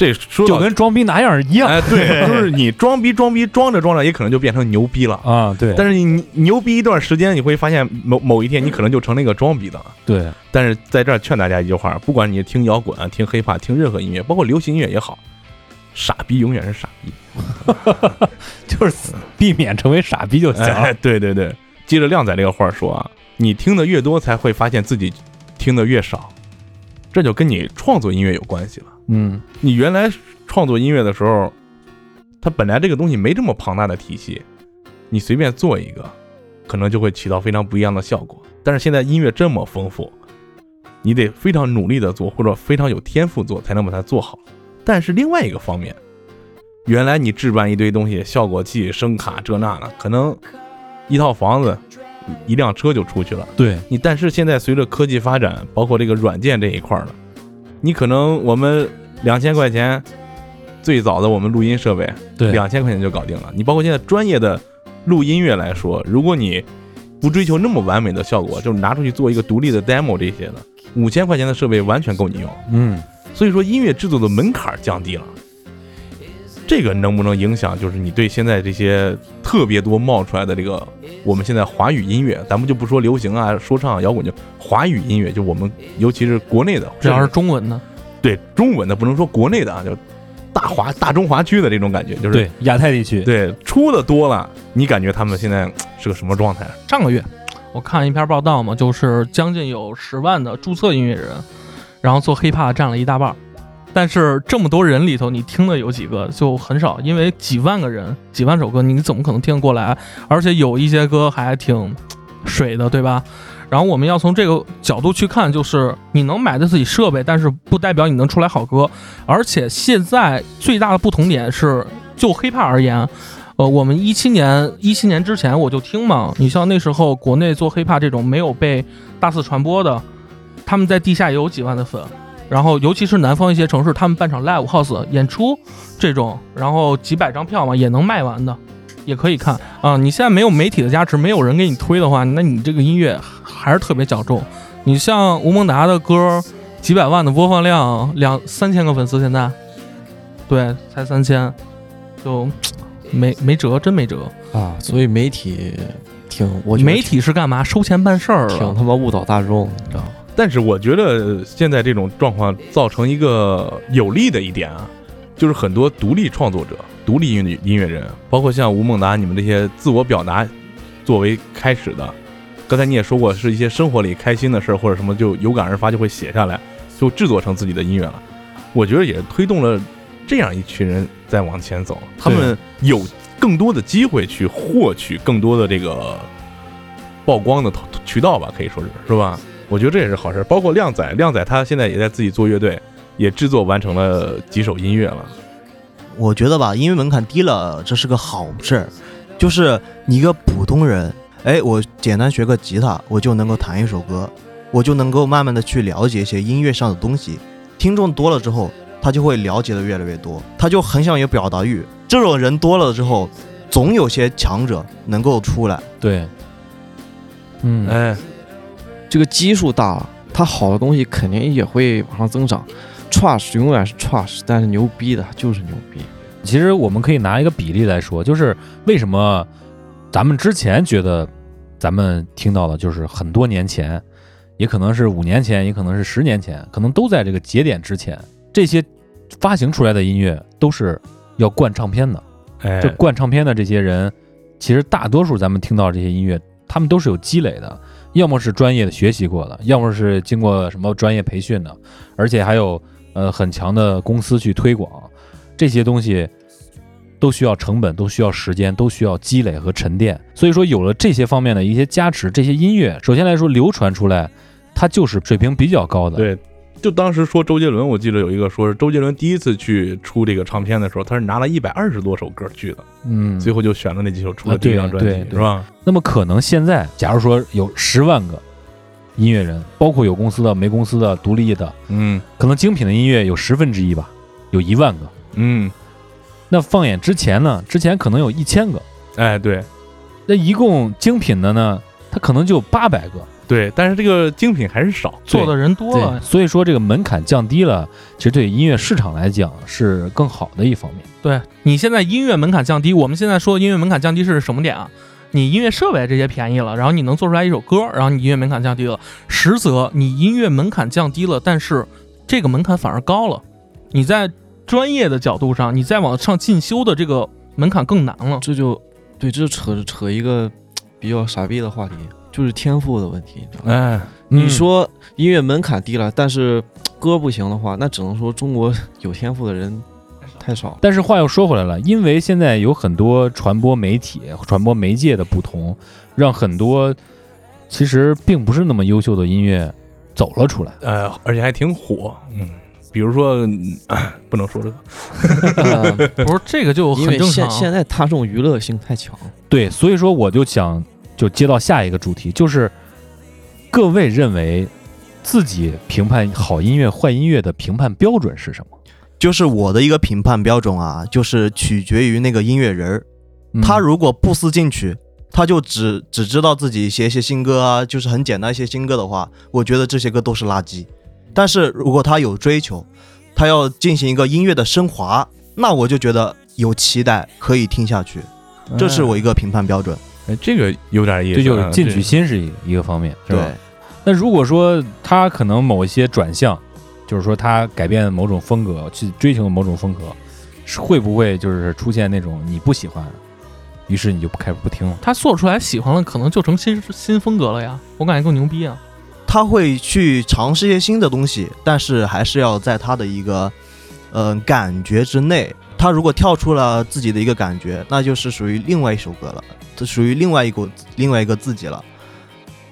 这说就跟装逼拿样一样。哎，对，(laughs) 就是你装逼装逼装着装着，也可能就变成牛逼了。啊，对，但是你你牛逼一段时间，你会发现某某一天你可能就成那个装逼的了。对，但是在这儿劝大家一句话：不管你听摇滚、听 hiphop、听任何音乐，包括流行音乐也好，傻逼永远是傻逼。(laughs) 就是避免成为傻逼就行了。哎，对对对，接着靓仔这个话说啊，你听的越多，才会发现自己听的越少，这就跟你创作音乐有关系了。嗯，你原来创作音乐的时候，它本来这个东西没这么庞大的体系，你随便做一个，可能就会起到非常不一样的效果。但是现在音乐这么丰富，你得非常努力的做，或者非常有天赋做，才能把它做好。但是另外一个方面，原来你置办一堆东西，效果器、声卡这那的，可能一套房子、一辆车就出去了。对，你但是现在随着科技发展，包括这个软件这一块儿了，你可能我们两千块钱最早的我们录音设备，对两千块钱就搞定了。你包括现在专业的录音乐来说，如果你不追求那么完美的效果，就是拿出去做一个独立的 demo 这些的，五千块钱的设备完全够你用。嗯，所以说音乐制作的门槛降低了。这个能不能影响，就是你对现在这些特别多冒出来的这个我们现在华语音乐，咱们就不说流行啊、说唱啊、摇滚，就华语音乐，就我们尤其是国内的，只要是中文的，对中文的，不能说国内的啊，就大华大中华区的这种感觉，就是对亚太地区，对出的多了，你感觉他们现在是个什么状态？上个月我看一篇报道嘛，就是将近有十万的注册音乐人，然后做 hiphop 占了一大半儿。但是这么多人里头，你听的有几个就很少，因为几万个人、几万首歌，你怎么可能听得过来？而且有一些歌还挺水的，对吧？然后我们要从这个角度去看，就是你能买得起设备，但是不代表你能出来好歌。而且现在最大的不同点是，就 hiphop 而言，呃，我们一七年一七年之前我就听嘛，你像那时候国内做 hiphop 这种没有被大肆传播的，他们在地下也有几万的粉。然后，尤其是南方一些城市，他们办场 live house 演出这种，然后几百张票嘛，也能卖完的，也可以看啊。你现在没有媒体的加持，没有人给你推的话，那你这个音乐还是特别小众。你像吴孟达的歌，几百万的播放量，两三千个粉丝，现在，对，才三千，就没没辙，真没辙。啊，所以媒体挺，我觉得媒体是干嘛？收钱办事儿了。挺他妈误导大众，你知道吗？但是我觉得现在这种状况造成一个有利的一点啊，就是很多独立创作者、独立音乐音乐人，包括像吴孟达你们这些自我表达作为开始的，刚才你也说过，是一些生活里开心的事儿或者什么，就有感而发就会写下来，就制作成自己的音乐了。我觉得也推动了这样一群人在往前走，他们有更多的机会去获取更多的这个曝光的渠道吧，可以说是是吧？我觉得这也是好事。包括靓仔，靓仔他现在也在自己做乐队，也制作完成了几首音乐了。我觉得吧，音乐门槛低了，这是个好事儿。就是你一个普通人，哎，我简单学个吉他，我就能够弹一首歌，我就能够慢慢的去了解一些音乐上的东西。听众多了之后，他就会了解的越来越多，他就很想有表达欲。这种人多了之后，总有些强者能够出来。对，嗯，哎，这个基数大了，它好的东西肯定也会往上增长。trash 永远是 trash，但是牛逼的就是牛逼。其实我们可以拿一个比例来说，就是为什么咱们之前觉得咱们听到的，就是很多年前，也可能是五年前，也可能是十年前，可能都在这个节点之前，这些发行出来的音乐都是要灌唱片的。哎这，灌唱片的这些人，其实大多数咱们听到这些音乐，他们都是有积累的，要么是专业的学习过的，要么是经过什么专业培训的，而且还有呃很强的公司去推广，这些东西都需要成本，都需要时间，都需要积累和沉淀。所以说，有了这些方面的一些加持，这些音乐首先来说流传出来，它就是水平比较高的。对，就当时说周杰伦，我记得有一个说是周杰伦第一次去出这个唱片的时候，他是拿了一百二十多首歌去的，嗯，最后就选了那几首出啊了第一张专辑，是吧？那么可能现在，假如说有十万个音乐人，包括有公司的、没公司的、独立的，嗯可能精品的音乐有十分之一吧，有一万个。嗯，那放眼之前呢，之前可能有一千个，哎，对那一共精品的呢，它可能就八百个。对，但是这个精品还是少，做的人多了，，所以说这个门槛降低了，其实对音乐市场来讲是更好的一方面。对你现在音乐门槛降低，我们现在说音乐门槛降低是什么点啊？你音乐设备这些便宜了，然后你能做出来一首歌，然后你音乐门槛降低了，实则你音乐门槛降低了，但是这个门槛反而高了。你在专业的角度上，你再往上进修的这个门槛更难了。这就对，这就扯扯一个比较傻逼的话题，就是天赋的问题。你知道吗哎，你说音乐门槛低了，但是歌不行的话，那只能说中国 (laughs) 有天赋的人太少。但是话又说回来了，因为现在有很多传播媒体、传播媒介的不同，让很多其实并不是那么优秀的音乐走了出来。呃，而且还挺火，嗯，比如说，嗯不能说这个，(laughs) 呃不是这个就很正常。现现在大众娱乐性太强。对，所以说我就想就接到下一个主题，就是各位认为自己评判好音乐、坏音乐的评判标准是什么？就是我的一个评判标准啊，就是取决于那个音乐人儿，嗯他如果不思进取，他就只只知道自己写一些新歌啊，就是很简单一些新歌的话，我觉得这些歌都是垃圾。但是如果他有追求，他要进行一个音乐的升华，那我就觉得有期待，可以听下去。这是我一个评判标准。哎，这个有点意思，这就是啊进取心是一一个方面，是吧？对，那如果说他可能某一些转向，就是说他改变某种风格，去追求某种风格，是会不会就是出现那种你不喜欢，于是你就开始不听了？他做出来喜欢了，可能就成新新风格了呀。我感觉更牛逼啊！他会去尝试一些新的东西，但是还是要在他的一个呃感觉之内。他如果跳出了自己的一个感觉，那就是属于另外一首歌了，这属于另外一个另外一个自己了。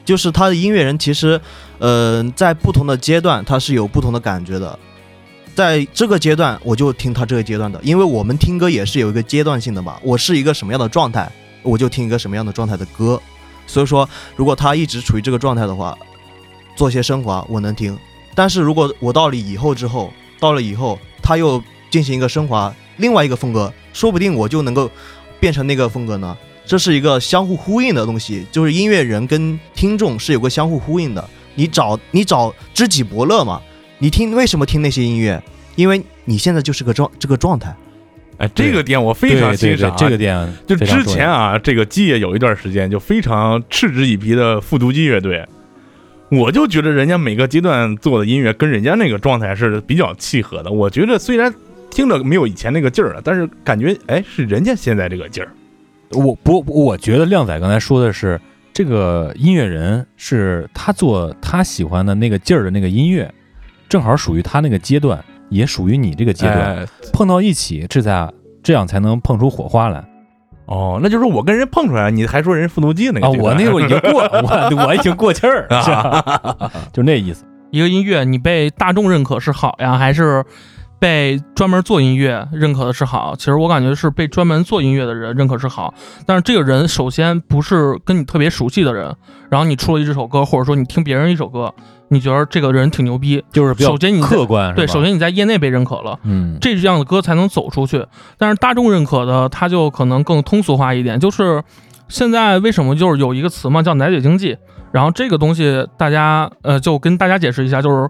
就是他的音乐人其实，呃，在不同的阶段他是有不同的感觉的。在这个阶段，我就听他这个阶段的，因为我们听歌也是有一个阶段性的嘛。我是一个什么样的状态，我就听一个什么样的状态的歌。所以说，如果他一直处于这个状态的话，做些升华我能听。但是如果我到了以后之后，到了以后他又进行一个升华，另外一个风格，说不定我就能够变成那个风格呢。这是一个相互呼应的东西，就是音乐人跟听众是有个相互呼应的。你找你找知己伯乐嘛，你听为什么听那些音乐？因为你现在就是个状这个状态。哎，这个点我非常欣赏啊，这个点就之前啊，这个基野有一段时间就非常嗤之以鼻的复读机乐队，我就觉得人家每个阶段做的音乐跟人家那个状态是比较契合的。我觉得虽然听着没有以前那个劲儿了，但是感觉哎是人家现在这个劲儿。我不，我觉得靓仔刚才说的是，这个音乐人是他做他喜欢的那个劲儿的那个音乐，正好属于他那个阶段，也属于你这个阶段，哎碰到一起，这才这样才能碰出火花来哦，那就是我跟人碰出来，你还说人复读机那个啊！我那会儿已经过，我 (laughs) 我已经过气儿，是吧 (laughs) 就那意思。一个音乐你被大众认可是好呀，还是被专门做音乐认可的是好？其实我感觉是被专门做音乐的人认可是好，但是这个人首先不是跟你特别熟悉的人，然后你出了一这首歌，或者说你听别人一首歌，你觉得这个人挺牛逼，就是比较首先你客观，对，首先你在业内被认可了。嗯，这样的歌才能走出去。但是大众认可的，它就可能更通俗化一点，就是现在为什么就是有一个词嘛，叫奶嘴经济？然后这个东西大家呃就跟大家解释一下，就是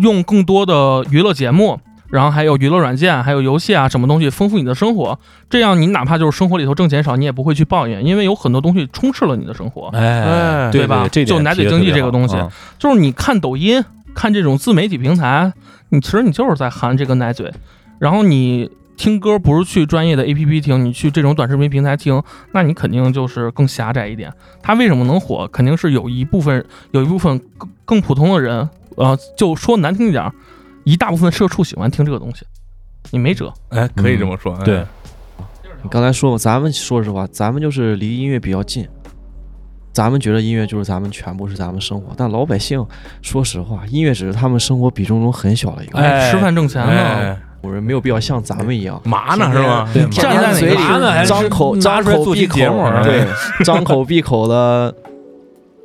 用更多的娱乐节目，然后还有娱乐软件，还有游戏啊什么东西丰富你的生活，这样你哪怕就是生活里头挣钱少，你也不会去抱怨，因为有很多东西充斥了你的生活。哎，对吧就奶嘴经济这个东西就是你看抖音，看这种自媒体平台，你其实你就是在含这个奶嘴，然后你听歌不是去专业的 APP 听，你去这种短视频平台听，那你肯定就是更狭窄一点。它为什么能火？肯定是有一部分有一部分更更普通的人，呃，就说难听一点儿，一大部分社畜喜欢听这个东西，你没辙。哎，可以这么说。哎对，你刚才说嘛，咱们说实话，咱们就是离音乐比较近，咱们觉得音乐就是咱们全部是咱们生活，但老百姓说实话，音乐只是他们生活比重中很小的一个。哎吃饭挣钱呢哎有人没有必要像咱们一样嘛呢是吧？对，站在嘴张口张口闭口对，张口闭口的，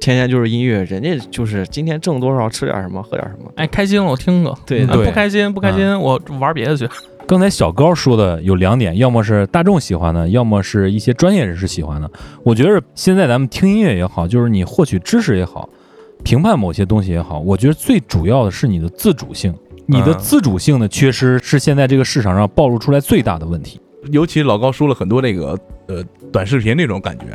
天天就是音乐，人家就是今天挣多少吃点什么，喝点什么。哎，开心了我听个，对不开心不开心我玩别的去。(laughs) 刚才小高说的有两点，要么是大众喜欢的，要么是一些专业人士喜欢的。我觉得现在咱们听音乐也好，就是你获取知识也好，评判某些东西也好，我觉得最主要的是你的自主性。你的嗯自主性的缺失是现在这个市场上暴露出来最大的问题。尤其老高说了很多这个呃短视频那种感觉。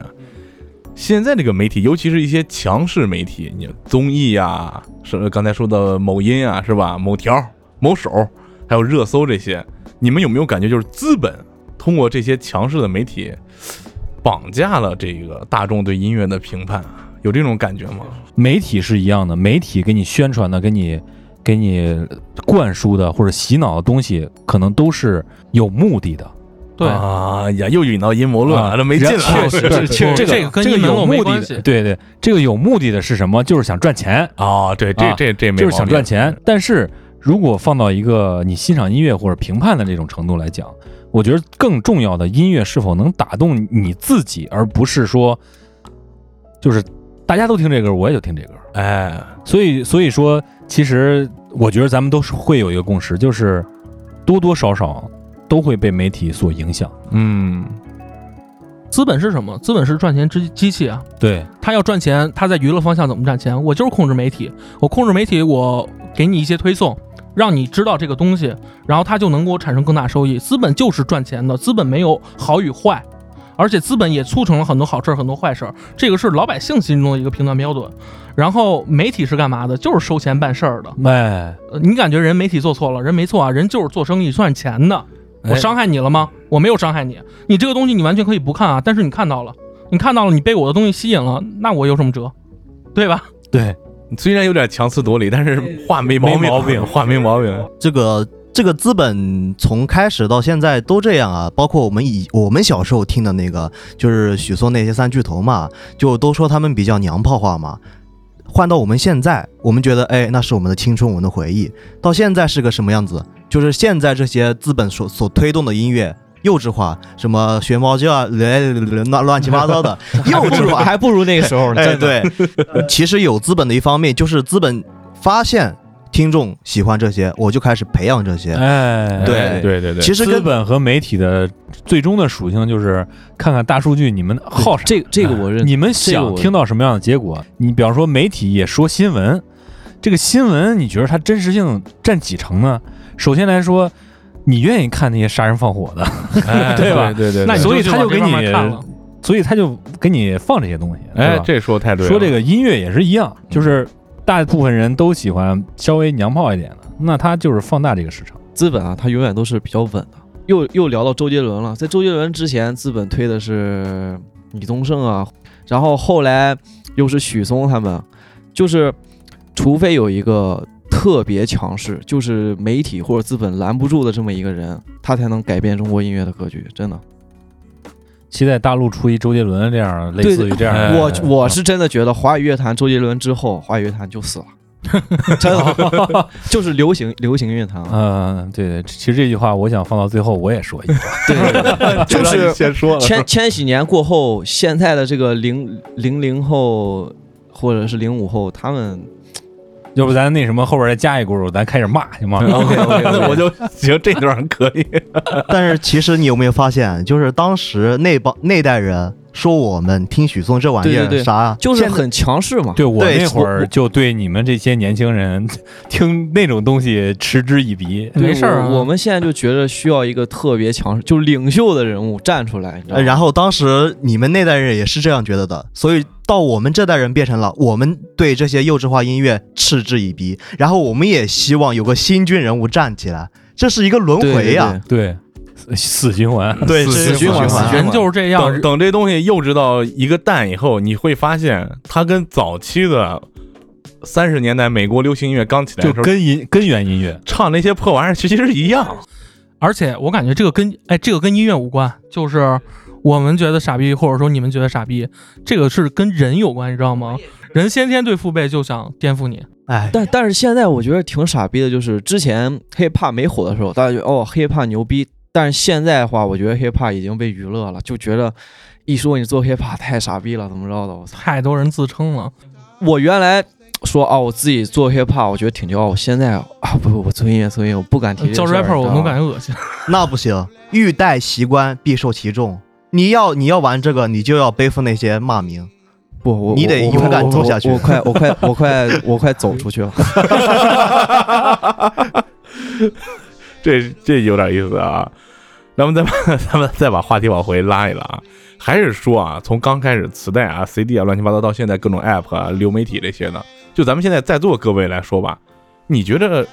现在这个媒体，尤其是一些强势媒体，你综艺呀、是刚才说的某音啊，是吧？某条、某手，还有热搜这些，你们有没有感觉，就是资本通过这些强势的媒体，绑架了这个大众对音乐的评判？有这种感觉吗？媒体是一样的，媒体给你宣传的、给你给你灌输的或者洗脑的东西，可能都是有目的的。对啊呀，又引到阴谋论了，啊这没劲了。确实 (laughs) 是，确实这个跟这个有目的对对，这个有目的的是什么？就是想赚钱，啊，对，这啊这这没就是想赚钱。但是如果放到一个你欣赏音乐或者评判的这种程度来讲，我觉得更重要的音乐是否能打动你自己，而不是说就是大家都听这歌，我也就听这歌。哎，所以所以说，其实我觉得咱们都是会有一个共识，就是多多少少都会被媒体所影响。嗯，资本是什么？资本是赚钱之机器啊。对，他要赚钱，他在娱乐方向怎么赚钱？我就是控制媒体，我控制媒体，我给你一些推送，让你知道这个东西，然后它就能给我产生更大收益。资本就是赚钱的，资本没有好与坏，而且资本也促成了很多好事儿、很多坏事儿，这个是老百姓心中的一个评断标准。然后媒体是干嘛的？就是收钱办事儿的。哎，呃你感觉人媒体做错了？人没错啊，人就是做生意赚钱的。我哎伤害你了吗？我没有伤害你。你这个东西你完全可以不看啊，但是你看到了，你看到了，你被我的东西吸引了，那我有什么辙？对吧？对，虽然有点强词夺理，但是话没毛病，没毛病话没毛病。这个这个资本从开始到现在都这样啊，包括我们以我们小时候听的那个，就是许嵩那些三巨头嘛，就都说他们比较娘炮化嘛。换到我们现在，我们觉得，哎，那是我们的青春，我们的回忆。到现在是个什么样子？就是现在这些资本所所推动的音乐幼稚化，什么学猫叫啊，乱乱七八糟的 (laughs) 幼稚化，还不如那个时候呢。哎，对，(laughs) 其实有资本的一方面，就是资本发现听众喜欢这些，我就开始培养这些。哎，对对对对，资其实资本和媒体的最终的属性就是看看大数据，你们好啥？这个这个我认同，你们想听到什么样的结果？你比方说媒体也说新闻，这个新闻你觉得它真实性占几成呢？首先来说，你愿意看那些杀人放火的，哎 (laughs) 对吧对对对，那所以他就给你看了，所以他就给你放这些东西。哎这说太对了。说这个音乐也是一样，就是大部分人都喜欢稍微娘炮一点的，那他就是放大这个市场。资本啊，它永远都是比较稳的。又又聊到周杰伦了，在周杰伦之前，资本推的是李宗盛啊，然后后来又是许嵩他们，就是除非有一个特别强势，就是媒体或者资本拦不住的这么一个人，他才能改变中国音乐的格局。真的，期待大陆出一周杰伦这样类似于这样我我是真的觉得华语乐坛周杰伦之后，华语乐坛就死了，(laughs) 真的 (laughs) 就是流行流行乐坛了。嗯，对对，其实这句话我想放到最后我也说一句，对，就是先说了，千千禧年过后，现在的这个零零零后或者是零五后，他们要不咱那什么后边再加一轱辘，咱开始骂行吗 OK，OK，OK (laughs) 那我就 (laughs) 行，这段可以。(laughs) 但是其实你有没有发现，就是当时那帮那代人说我们听许嵩这玩意儿对对对啥就是很强势嘛。对我对那会儿就对你们这些年轻人听那种东西嗤之以鼻。没事儿啊我我们现在就觉得需要一个特别强势，就领袖的人物站出来，你知道吗？呃然后当时你们那代人也是这样觉得的，所以到我们这代人变成了我们对这些幼稚化音乐嗤之以鼻，然后我们也希望有个新军人物站起来，这是一个轮回呀、对，死死循环。(laughs) 对死循环人就是这样等，等这东西幼稚到一个蛋以后，你会发现它跟早期的三十年代美国流行音乐刚起来就的时候根音根源音乐，唱那些破玩意儿其实是一样。而且我感觉这个跟哎这个跟音乐无关，就是我们觉得傻逼，或者说你们觉得傻逼，这个是跟人有关，你知道吗？人先天对父辈就想颠覆你，哎，但但是现在我觉得挺傻逼的，就是之前 hiphop 没火的时候，大家觉得哦 hiphop 牛逼，但是现在的话，我觉得 hiphop 已经被娱乐了，就觉得一说你做 hiphop 太傻逼了，怎么着的，我操！太多人自称了。我原来说啊，我自己做 hiphop，我觉得挺骄傲，我现在啊不不，我做音乐做音乐，我不敢提叫 rapper 我都感觉。恶心。那不行，欲戴其冠，必受其重。你要你要玩这个，你就要背负那些骂名。不，我你得勇敢走下去我我快我快我快我快走出去了。这这有点意思啊。咱们再把咱们再把话题往回拉一拉啊，还是说啊，从刚开始磁带啊、CD 啊、乱七八糟到现在各种 App 啊、流媒体这些呢，就咱们现在在座各位来说吧，你觉得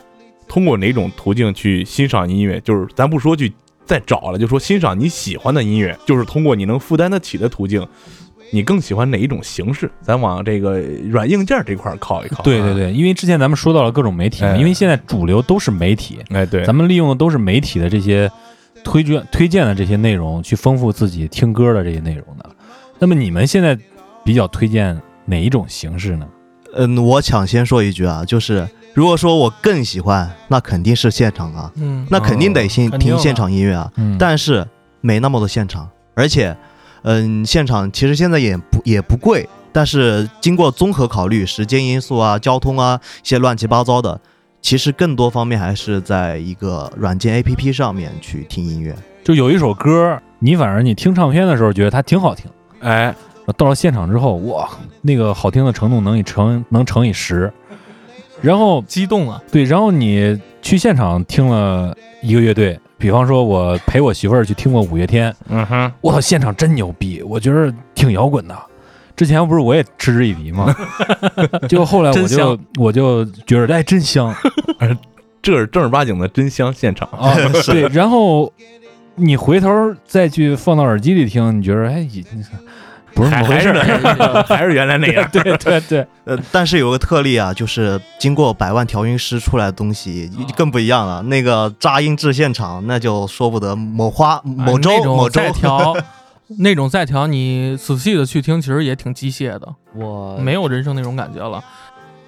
通过哪种途径去欣赏音乐？就是咱不说去再找了，就说欣赏你喜欢的音乐，就是通过你能负担得起的途径。你更喜欢哪一种形式？咱往这个软硬件这块儿靠一靠、啊。对对，对，因为之前咱们说到了各种媒体，哎因为现在主流都是媒体，哎对，咱们利用的都是媒体的这些推荐推荐的这些内容，去丰富自己听歌的这些内容的。那么你们现在比较推荐哪一种形式呢？嗯，我抢先说一句啊，就是如果说我更喜欢，那肯定是现场啊，嗯，那肯定得先听现场音乐啊。嗯，但是没那么多现场，而且，嗯，现场其实现在也不也不贵，但是经过综合考虑，时间因素啊、交通啊一些乱七八糟的，其实更多方面还是在一个软件 APP 上面去听音乐。就有一首歌，你反正你听唱片的时候觉得它挺好听，哎，到了现场之后，哇，那个好听的程度能以乘能乘以十，然后激动啊！对，然后你去现场听了一个乐队，比方说我陪我媳妇儿去听过五月天，嗯哼，我操，现场真牛逼，我觉得挺摇滚的。之前不是我也嗤之以鼻吗？(laughs) 结果后来我就我就觉得哎真香这是正儿八经的真香现场。啊，(laughs) 对，然后你回头再去放到耳机里听，你觉得哎也不是那么回事儿，儿，(laughs) 还是原来那样。对对对，呃，但是有个特例啊，就是经过百万调音师出来的东西更不一样了。那个扎音质现场，那就说不得某花某州哎那种某周调，那种再调，你仔细的去听，其实也挺机械的，我没有人声那种感觉了。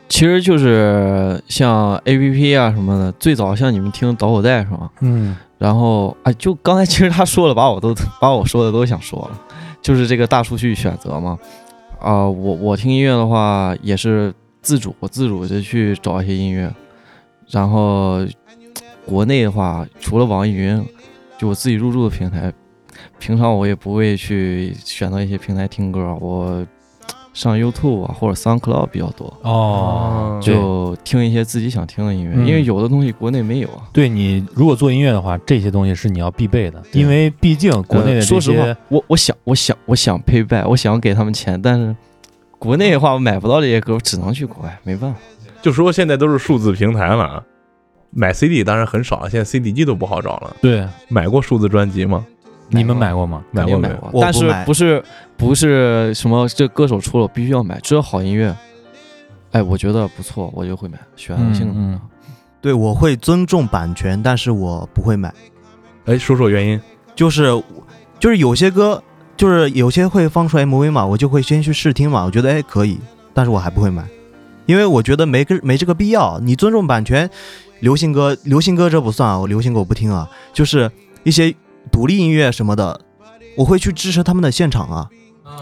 其实就是像 A P P 啊什么的，最早像你们听导火带是吧？嗯然后哎，就刚才其实他说了，把我都 (laughs) 把我说的都想说了，就是这个大数据选择嘛。啊、我我听音乐的话也是自主，我自主的去找一些音乐，然后国内的话，除了网易云，就我自己入驻的平台，平常我也不会去选择一些平台听歌，我上 YouTube 啊或者 SoundCloud 比较多。哦，就听一些自己想听的音乐，嗯因为有的东西国内没有啊。对你如果做音乐的话，这些东西是你要必备的，因为毕竟国内的呃说实话，我我想我想我想 pay back，我想给他们钱，但是国内的话我买不到这些歌，我只能去国外，没办法。就说现在都是数字平台了，买 CD 当然很少了，现在 CD 机都不好找了。对买过数字专辑吗？你们买过吗？买过没有过，但是不是不是什么这歌手出了必须要买，只有好音乐，哎，我觉得不错，我就会买，选择性的。嗯嗯对，我会尊重版权，但是我不会买。哎，说说原因。就是就是有些歌，就是有些会放出 MV 嘛，我就会先去试听嘛，我觉得哎可以，但是我还不会买，因为我觉得没个没这个必要。你尊重版权，流行歌流行歌这不算啊，我流行歌我不听啊，就是一些独立音乐什么的，我会去支持他们的现场啊，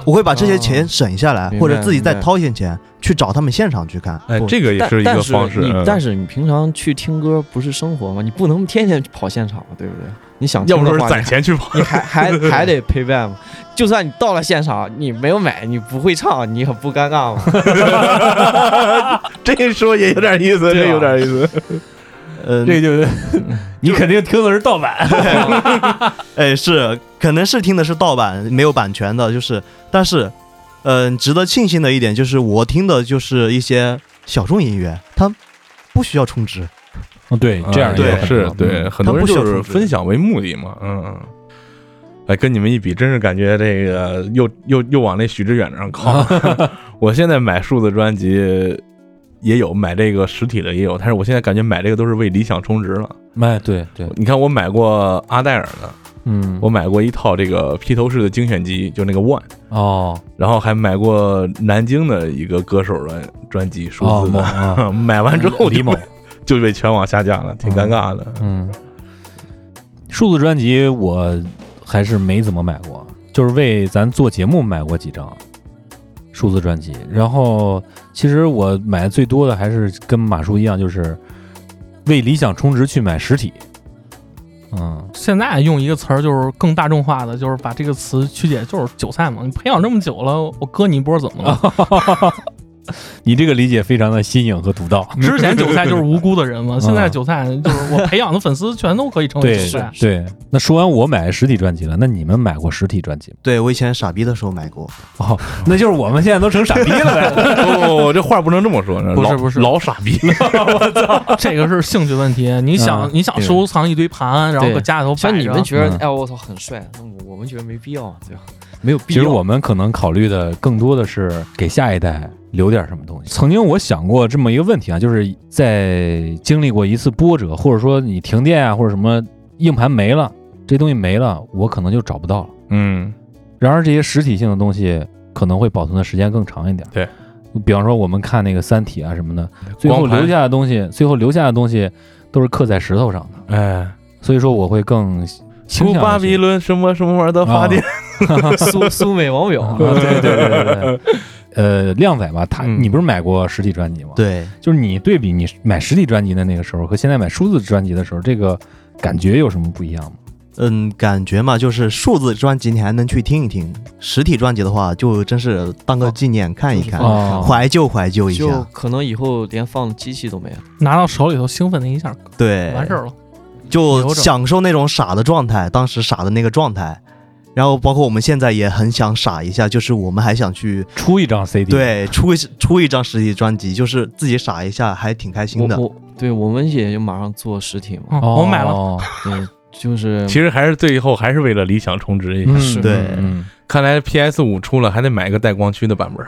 我会把这些钱省下来，或者自己再掏一些钱去找他们现场去看。哎，这个也是一但但是个方式。但是你平常去听歌不是生活吗？你不能天天跑现场嘛，对不对？你想要不说是攒钱去跑。你还还还得 pay back 吗？就算你到了现场，你没有买，你不会唱，你很不尴尬吗？(laughs) 这一说也有点意思，这有点意思。嗯，对对对 (laughs) 你肯定听的是盗版。(laughs) 哎，是，可能是听的是盗版，没有版权的，就是，但是，嗯、值得庆幸的一点就是，我听的就是一些小众音乐，它不需要充值。嗯，对，这样对也是对，嗯很多人就是分享为目的嘛，嗯嗯。哎，跟你们一比，真是感觉这个又又又往那许知远那上靠。(laughs) 我现在买数字专辑也有，买这个实体的也有，但是我现在感觉买这个都是为理想充值了。哎，对对，你看，我买过阿黛尔的，嗯，我买过一套这个披头士的精选集，就那个 One，哦。然后还买过南京的一个歌手的专辑，数哦字的。啊 (laughs) 买完之后就李某。(laughs) 就被全网下架了，挺尴尬的。嗯，数字专辑我还是没怎么买过，就是为咱做节目买过几张数字专辑。然后其实我买的最多的还是跟马叔一样，就是为理想充值去买实体。嗯，现在用一个词儿就是更大众化的，就是把这个词曲解，就是韭菜嘛。你培养这么久了，我割你一波怎么了？(laughs) (laughs) 你这个理解非常的新颖和独到。(laughs) 之前韭菜就是无辜的人嘛，现在韭菜就是我培养的粉丝全都可以成为韭菜。对，那说完我买实体专辑了，那你们买过实体专辑吗？对我以前傻逼的时候买过，哦，那就是我们现在都成傻逼了呗。不不不，这话不能这么说，不是不是老傻逼了。我操。这个是兴趣问题。你想嗯你想收藏一堆盘，然后搁家里头摆像你们觉得嗯，哎，我操，很帅，那我我们觉得没必要，对吧？没有必要其实。我们可能考虑的更多的是给下一代留点什么东西。曾经我想过这么一个问题啊，就是在经历过一次波折，或者说你停电啊，或者什么硬盘没了，这东西没了，我可能就找不到了。嗯，然而这些实体性的东西可能会保存的时间更长一点。对，比方说我们看那个《三体》啊什么的，最后留下的东西，最后留下的东西都是刻在石头上的，哎，所以说我会更倾出巴比伦什么什么玩意儿的发电，(laughs) 苏苏美王表，啊对对对对对。(laughs) 呃，靓仔吧，他嗯你不是买过实体专辑吗？，对，就是你对比你买实体专辑的那个时候和现在买数字专辑的时候，这个感觉有什么不一样吗？嗯，感觉嘛，就是数字专辑你还能去听一听，实体专辑的话，就真是当个纪念看一看，哦怀旧怀旧一下就下。可能以后连放机器都没有。拿到手里头兴奋的一下，对，完事儿了。就享受那种傻的状态，当时傻的那个状态。然后包括我们现在也很想傻一下，就是我们还想去出一张 CD，，对出一出一张实体专辑，就是自己傻一下，还挺开心的。对我们也就马上做实体嘛。哦我买了，了，对，就是 (laughs) 其实还是最后还是为了理想充值一下。嗯，是对嗯，看来 PS 五出了，还得买个带光驱的版本。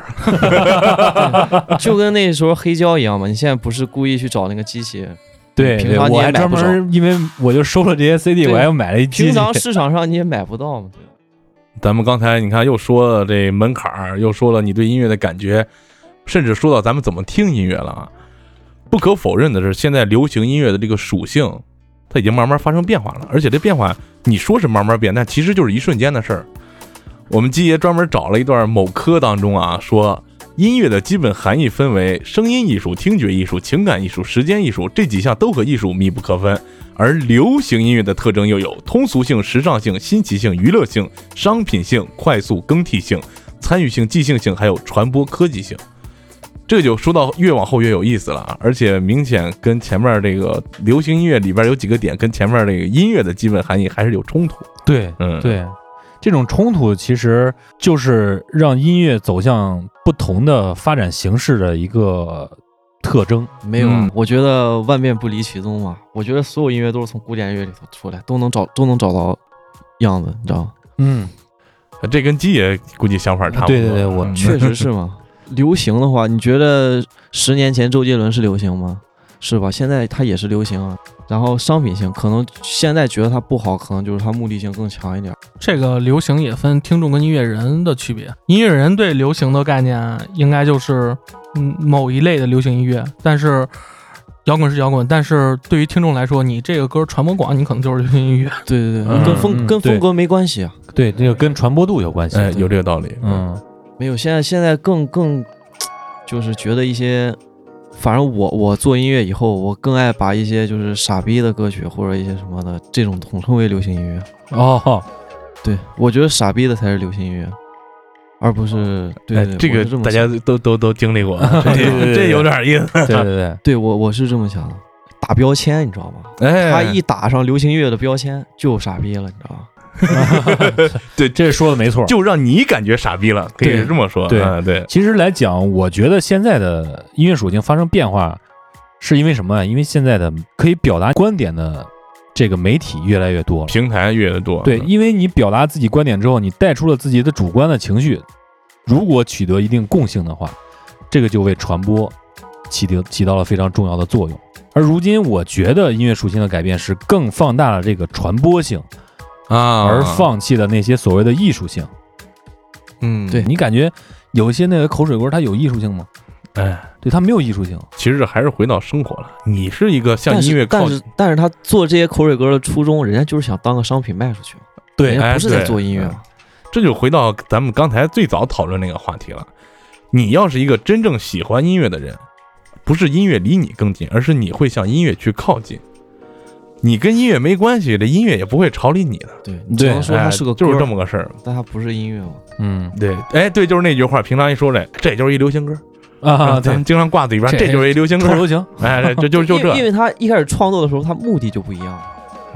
(laughs) 就跟那时候黑胶一样嘛。你现在不是故意去找那个机器，对，对平常你我还专也买不着门因为我就收了这些 CD，我还买了一平常市场上你也买不到嘛。对吧 (laughs) 咱们刚才你看又说了这门槛儿，又说了你对音乐的感觉，甚至说到咱们怎么听音乐了啊。不可否认的是，现在流行音乐的这个属性，它已经慢慢发生变化了。而且这变化，你说是慢慢变，但其实就是一瞬间的事儿。我们基爷专门找了一段某科当中啊，说音乐的基本含义分为声音艺术、听觉艺术、情感艺术、时间艺术这几项都和艺术密不可分。而流行音乐的特征又有通俗性、时尚性、新奇性、娱乐性、商品性、快速更替性、参与性、即兴性，还有传播科技性。这就说到越往后越有意思了啊！而且明显跟前面这个流行音乐里边有几个点，跟前面这个音乐的基本含义还是有冲突。对嗯，，对，这种冲突其实就是让音乐走向不同的发展形式的一个特征。没有我觉得万变不离其宗嘛。我觉得所有音乐都是从古典乐里头出来，都能找都能找到样子，你知道吗？嗯，这跟鸡爷估计想法差不多。对对对我嗯确实是嘛。(laughs) 流行的话，你觉得十年前周杰伦是流行吗？是吧？现在他也是流行啊。然后商品性，可能现在觉得它不好，可能就是它目的性更强一点。这个流行也分听众跟音乐人的区别。音乐人对流行的概念应该就是嗯某一类的流行音乐，但是摇滚是摇滚，但是对于听众来说，你这个歌传播广，你可能就是流行音乐。(laughs) 对对对，嗯跟风、嗯跟风格没关系啊。对，这个跟传播度有关系。哎，有这个道理。嗯，没有，现在现在更更就是觉得一些反正我我做音乐以后，我更爱把一些就是傻逼的歌曲或者一些什么的这种统称为流行音乐。哦，对，我觉得傻逼的才是流行音乐，而不是对对，哎这个这么大家都都都经历过，这对对对这有点意思。对对对，对我我是这么想的，打标签你知道吗？哎，他一打上流行音乐的标签就傻逼了，你知道吗？(laughs) 对，这说的没错。就让你感觉傻逼了，可以这么说。对嗯对，其实来讲，我觉得现在的音乐属性发生变化，是因为什么啊？因为现在的可以表达观点的这个媒体越来越多了。平台越来越多。对，因为你表达自己观点之后，你带出了自己的主观的情绪，如果取得一定共性的话，这个就为传播起得起到了非常重要的作用。而如今，我觉得音乐属性的改变是更放大了这个传播性，啊，而放弃了那些所谓的艺术性。嗯，对你感觉有一些那个口水歌，它有艺术性吗？哎，对，它没有艺术性。其实还是回到生活了。你是一个向音乐靠但是但是他做这些口水歌的初衷，人家就是想当个商品卖出去，对人家不是在做音乐嘛。这就回到咱们刚才最早讨论那个话题了。你要是一个真正喜欢音乐的人，不是音乐离你更近，而是你会向音乐去靠近。你跟音乐没关系，这音乐也不会朝离你的。对你只能说它是个哎就是这么个事儿。但它不是音乐嘛。嗯对，哎，对，就是那句话，平常一说这，这就是一流行歌啊，对咱们，经常挂嘴边，这这就是一流行歌。臭流行。哎，这就就就这，因为因为他一开始创作的时候，他目的就不一样。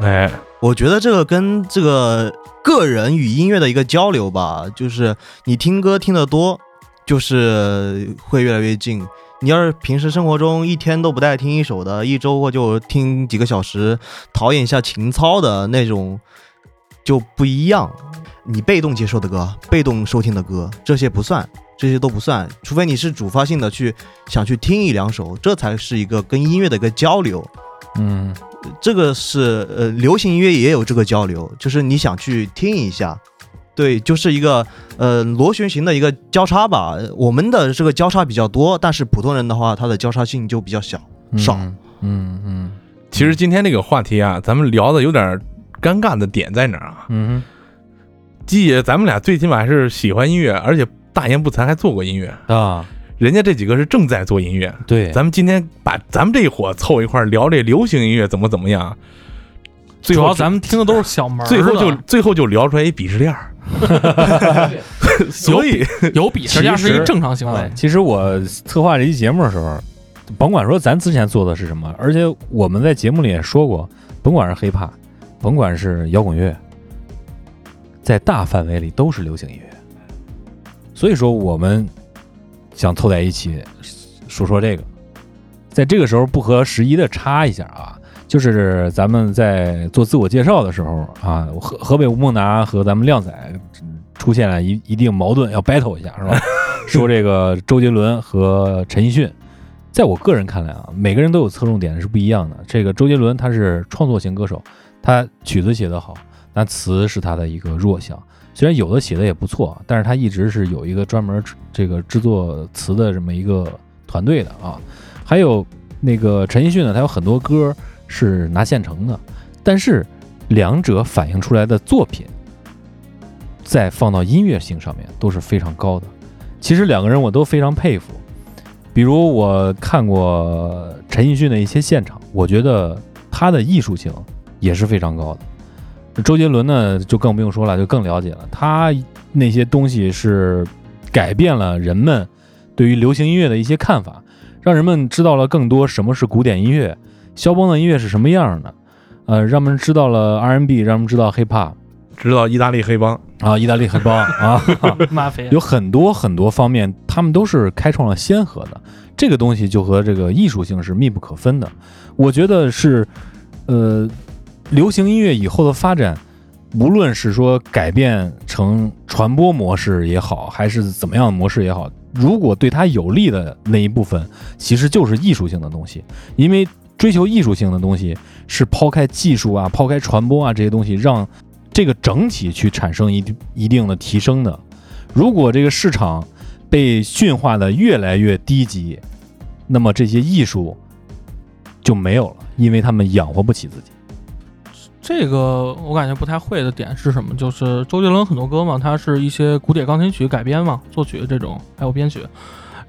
哎，我觉得这个跟这个个人与音乐的一个交流吧，就是你听歌听得多，就是会越来越近。你要是平时生活中一天都不带听一首的，一周或就听几个小时，陶冶一下情操的那种，就不一样。你被动接受的歌，被动收听的歌，这些不算，这些都不算，除非你是主发性的去想去听一两首，这才是一个跟音乐的一个交流。嗯这个是呃，流行音乐也有这个交流，就是你想去听一下，对，就是一个呃螺旋形的一个交叉吧。我们的这个交叉比较多，但是普通人的话，它的交叉性就比较小。少嗯嗯其实今天这个话题啊，咱们聊的有点尴尬的点在哪儿啊？嗯鸡爷，咱们俩最起码是喜欢音乐，而且大言不惭还做过音乐。啊，人家这几个是正在做音乐，对，咱们今天把咱们这一伙凑一块儿聊这流行音乐怎么怎么样，最后主要咱们听的都是小门，最后就最后就聊出来一鄙视链儿，(laughs) 所以有鄙视链是一个正常行为啊。其实我策划这期节目的时候，甭管说咱之前做的是什么，而且我们在节目里也说过，甭管是 hiphop，甭管是摇滚乐，在大范围里都是流行音乐。所以说，我们想凑在一起说说这个。在这个时候，不合时宜的插一下啊，就是咱们在做自我介绍的时候啊，河河北吴孟达和咱们靓仔出现了一一定矛盾，要 battle 一下是吧？(laughs) 说这个周杰伦和陈奕迅，在我个人看来啊，每个人都有侧重点是不一样的。这个周杰伦他是创作型歌手，他曲子写得好，但词是他的一个弱项。虽然有的写的也不错，但是他一直是有一个专门这个制作词的这么一个团队的啊。还有那个陈奕迅呢，他有很多歌是拿现成的，但是两者反映出来的作品，再放到音乐性上面都是非常高的。其实两个人我都非常佩服，比如我看过陈奕迅的一些现场，我觉得他的艺术性也是非常高的。周杰伦呢，就更不用说了，就更了解了，他那些东西是改变了人们对于流行音乐的一些看法。让人们知道了更多什么是古典音乐，肖邦的音乐是什么样的，呃，让我们知道了 R&B，让我们知道 Hip Hop，知道意大利黑帮啊，意大利黑帮啊，(laughs) 马匪有很多很多方面，他们都是开创了先河的。这个东西就和这个艺术性是密不可分的。我觉得是，呃，流行音乐以后的发展，无论是说改变成传播模式也好，还是怎么样的模式也好。如果对它有利的那一部分，其实就是艺术性的东西，因为追求艺术性的东西是抛开技术啊、抛开传播啊这些东西，让这个整体去产生一定一定的提升的。如果这个市场被驯化的越来越低级，那么这些艺术就没有了，因为他们养活不起自己。这个我感觉不太会的点是什么？就是周杰伦很多歌嘛，他是一些古典钢琴曲改编嘛，作曲这种还有编曲。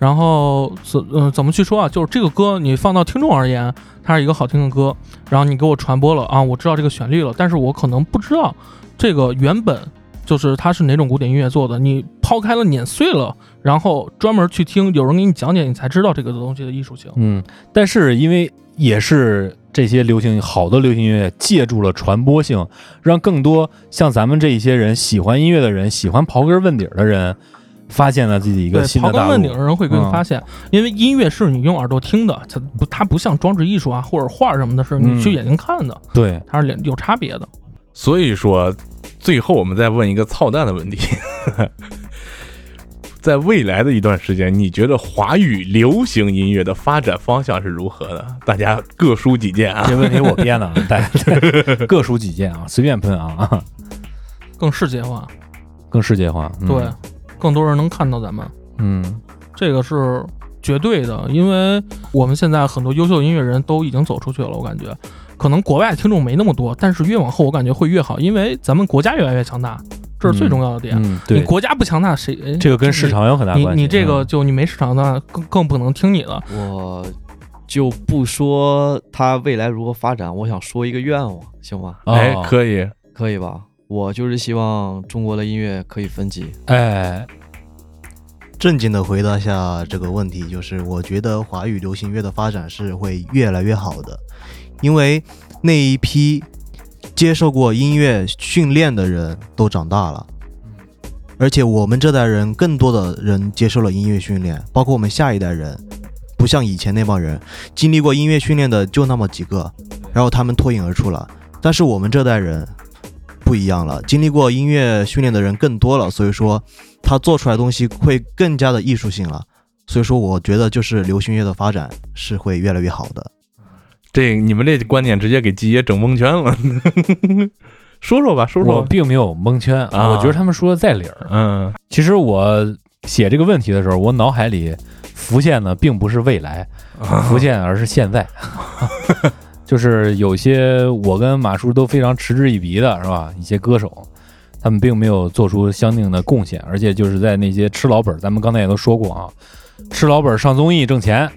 然后怎嗯、怎么去说啊？就是这个歌你放到听众而言，它是一个好听的歌，然后你给我传播了啊，我知道这个旋律了，但是我可能不知道这个原本就是它是哪种古典音乐做的。你抛开了碾碎了，然后专门去听，有人给你讲解，你才知道这个东西的艺术性。嗯，但是因为也是这些流行好的流行音乐借助了传播性，让更多像咱们这一些人喜欢音乐的人，喜欢刨根问底儿的人，发现了自己一个对，新的大陆。刨根问底的人会给你嗯发现，因为音乐是你用耳朵听的，它不它不像装置艺术啊或者画什么的，是你嗯去眼睛看的，对，它是两有差别的。所以说，最后我们再问一个操蛋的问题：(laughs) 在未来的一段时间，你觉得华语流行音乐的发展方向是如何的？大家各抒己见啊！这问题我编的，大家 (laughs) 各抒己见啊，随便喷啊，更世界化，更世界化。嗯对，更多人能看到咱们，嗯这个是绝对的。因为我们现在很多优秀的音乐人都已经走出去了，我感觉可能国外听众没那么多，但是越往后我感觉会越好，因为咱们国家越来越强大，这是最重要的点。嗯，对，你国家不强大，谁？哎这个跟市场有很大你关系。你这个嗯就你没市场的，更更不能听你的。我就不说他未来如何发展，我想说一个愿望，行吗？哎，哦可以，可以吧？我就是希望中国的音乐可以分级。哎，正经的回答下这个问题，就是我觉得华语流行乐的发展是会越来越好的，因为那一批接受过音乐训练的人都长大了，而且我们这代人更多的人接受了音乐训练，包括我们下一代人，不像以前那帮人经历过音乐训练的就那么几个，然后他们脱颖而出了，但是我们这代人不一样了，经历过音乐训练的人更多了，所以说。他做出来的东西会更加的艺术性了。所以说，我觉得就是流行乐的发展是会越来越好的。这你们这观点直接给季爷整蒙圈了。(laughs) 说说吧，说说我。并没有蒙圈啊我觉得他们说的在理儿。嗯其实我写这个问题的时候，我脑海里浮现的并不是未来，(laughs) 浮现而是现在。(laughs) 就是有些我跟马叔都非常嗤之以鼻的，是吧？一些歌手，他们并没有做出相应的贡献，而且就是在那些吃老本，咱们刚才也都说过啊，吃老本上综艺挣钱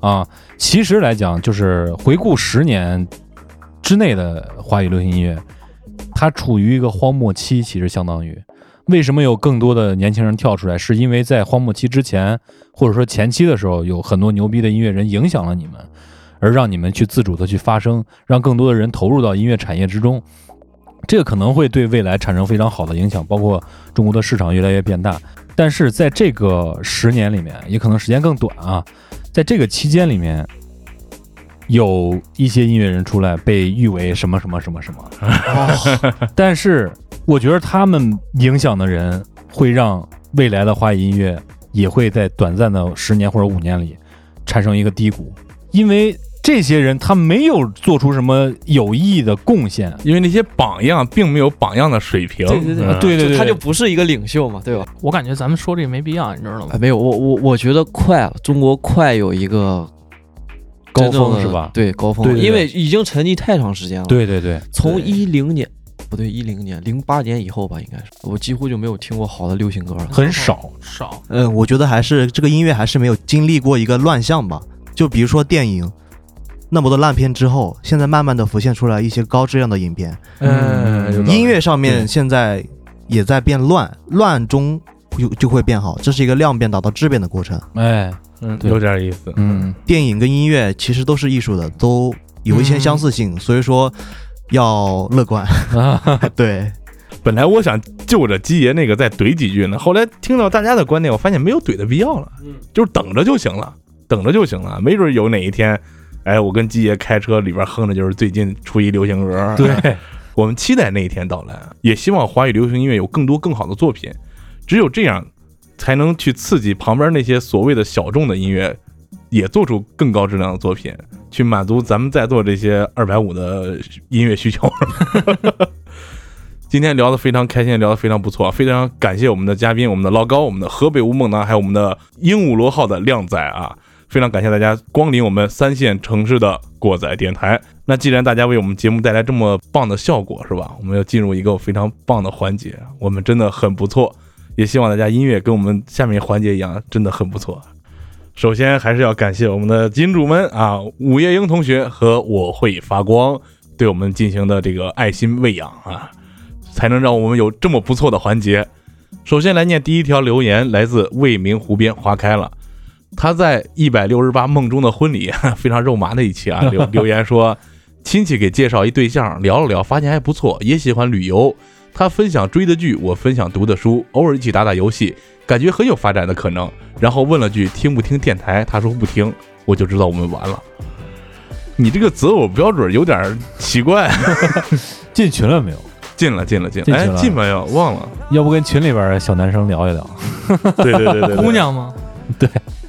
啊。其实来讲，就是回顾十年之内的华语流行音乐，它处于一个荒漠期，其实相当于。为什么有更多的年轻人跳出来？是因为在荒漠期之前，或者说前期的时候，有很多牛逼的音乐人影响了你们，而让你们去自主的去发声，让更多的人投入到音乐产业之中。这个可能会对未来产生非常好的影响，包括中国的市场越来越变大。但是在这个十年里面，也可能时间更短啊，在这个期间里面，有一些音乐人出来被誉为什么什么什么什么，(laughs) 但是我觉得他们影响的人会让未来的华语音乐也会在短暂的十年或者五年里产生一个低谷，因为这些人他没有做出什么有意义的贡献。因为那些榜样并没有榜样的水平。对对对嗯对对对，他就不是一个领袖嘛，对吧？我感觉咱们说这个没必要，你知道吗哎，？没有，我我我觉得快了，中国快有一个高峰是吧对，高峰，对对对因为已经沉寂太长时间了。，对对对，从对一零年不对，一零年、零八年以后吧，应该是我几乎就没有听过好的流行歌了。很少。少，嗯，我觉得还是这个音乐还是没有经历过一个乱象吧。就比如说电影，那么多烂片之后，现在慢慢的浮现出来一些高质量的影片。嗯，音乐上面现在也在变乱，乱中就就会变好，这是一个量变达到质变的过程。哎，嗯有点意思。嗯，电影跟音乐其实都是艺术的，都有一些相似性，所以说要乐观。啊，(laughs) 对，本来我想就着鸡爷那个再怼几句呢，后来听到大家的观点，我发现没有怼的必要了，就是等着就行了，等着就行了，没准有哪一天，哎，我跟鸡爷开车里边哼的就是最近出一流行歌，对，(laughs) 我们期待那一天到来，也希望华语流行音乐有更多更好的作品，只有这样，才能去刺激旁边那些所谓的小众的音乐，也做出更高质量的作品，去满足咱们在座这些二百五的音乐需求。(laughs) 今天聊得非常开心，聊得非常不错，非常感谢我们的嘉宾，我们的老高，我们的河北吴梦楠，还有我们的鹦鹉螺号的靓仔啊！非常感谢大家光临我们三线城市的过载电台。那既然大家为我们节目带来这么棒的效果，是吧？我们要进入一个非常棒的环节，我们真的很不错，也希望大家音乐跟我们下面环节一样，真的很不错。首先还是要感谢我们的金主们啊，午夜英同学和我会发光对我们进行的这个爱心喂养啊，才能让我们有这么不错的环节。首先来念第一条留言，来自未名湖边花开了。他在一百六十八梦中的婚礼 (laughs) 非常肉麻的一期啊，留 (laughs) 留言说，亲戚给介绍一对象，聊了聊，发现还不错，也喜欢旅游。他分享追的剧，我分享读的书，偶尔一起打打游戏，感觉很有发展的可能。然后问了句听不听电台，他说不听，我就知道我们完了。你这个择偶标准有点奇怪，(laughs) 进群了没有？进了，进了，进了，哎进没有？忘了。要不跟群里边的小男生聊一聊？对对对对，对姑娘吗？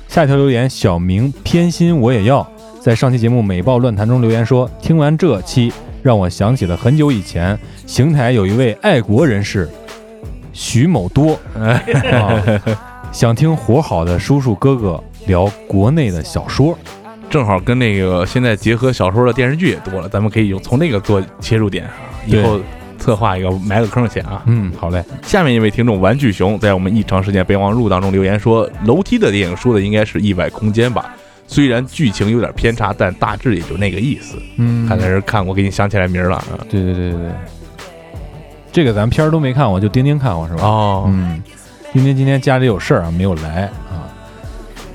下一条留言，小明偏心我也要，在上期节目美爆乱谈中留言说，听完这期让我想起了很久以前，邢台有一位爱国人士徐某多，啊、(laughs) 想听活好的叔叔哥哥聊国内的小说。正好跟那个现在结合小说的电视剧也多了，咱们可以用从那个做切入点啊，以后策划一个埋个坑先啊。嗯，好嘞，下面一位听众玩具熊在我们异常事件备忘录当中留言说，楼梯的电影说的应该是意外空间吧，虽然剧情有点偏差，但大致也就那个意思。嗯，看来是看过，给你想起来名儿了啊。对对对对对，这个咱片儿都没看过，就丁丁看过是吧？哦，嗯，丁丁今天家里有事儿啊，没有来啊。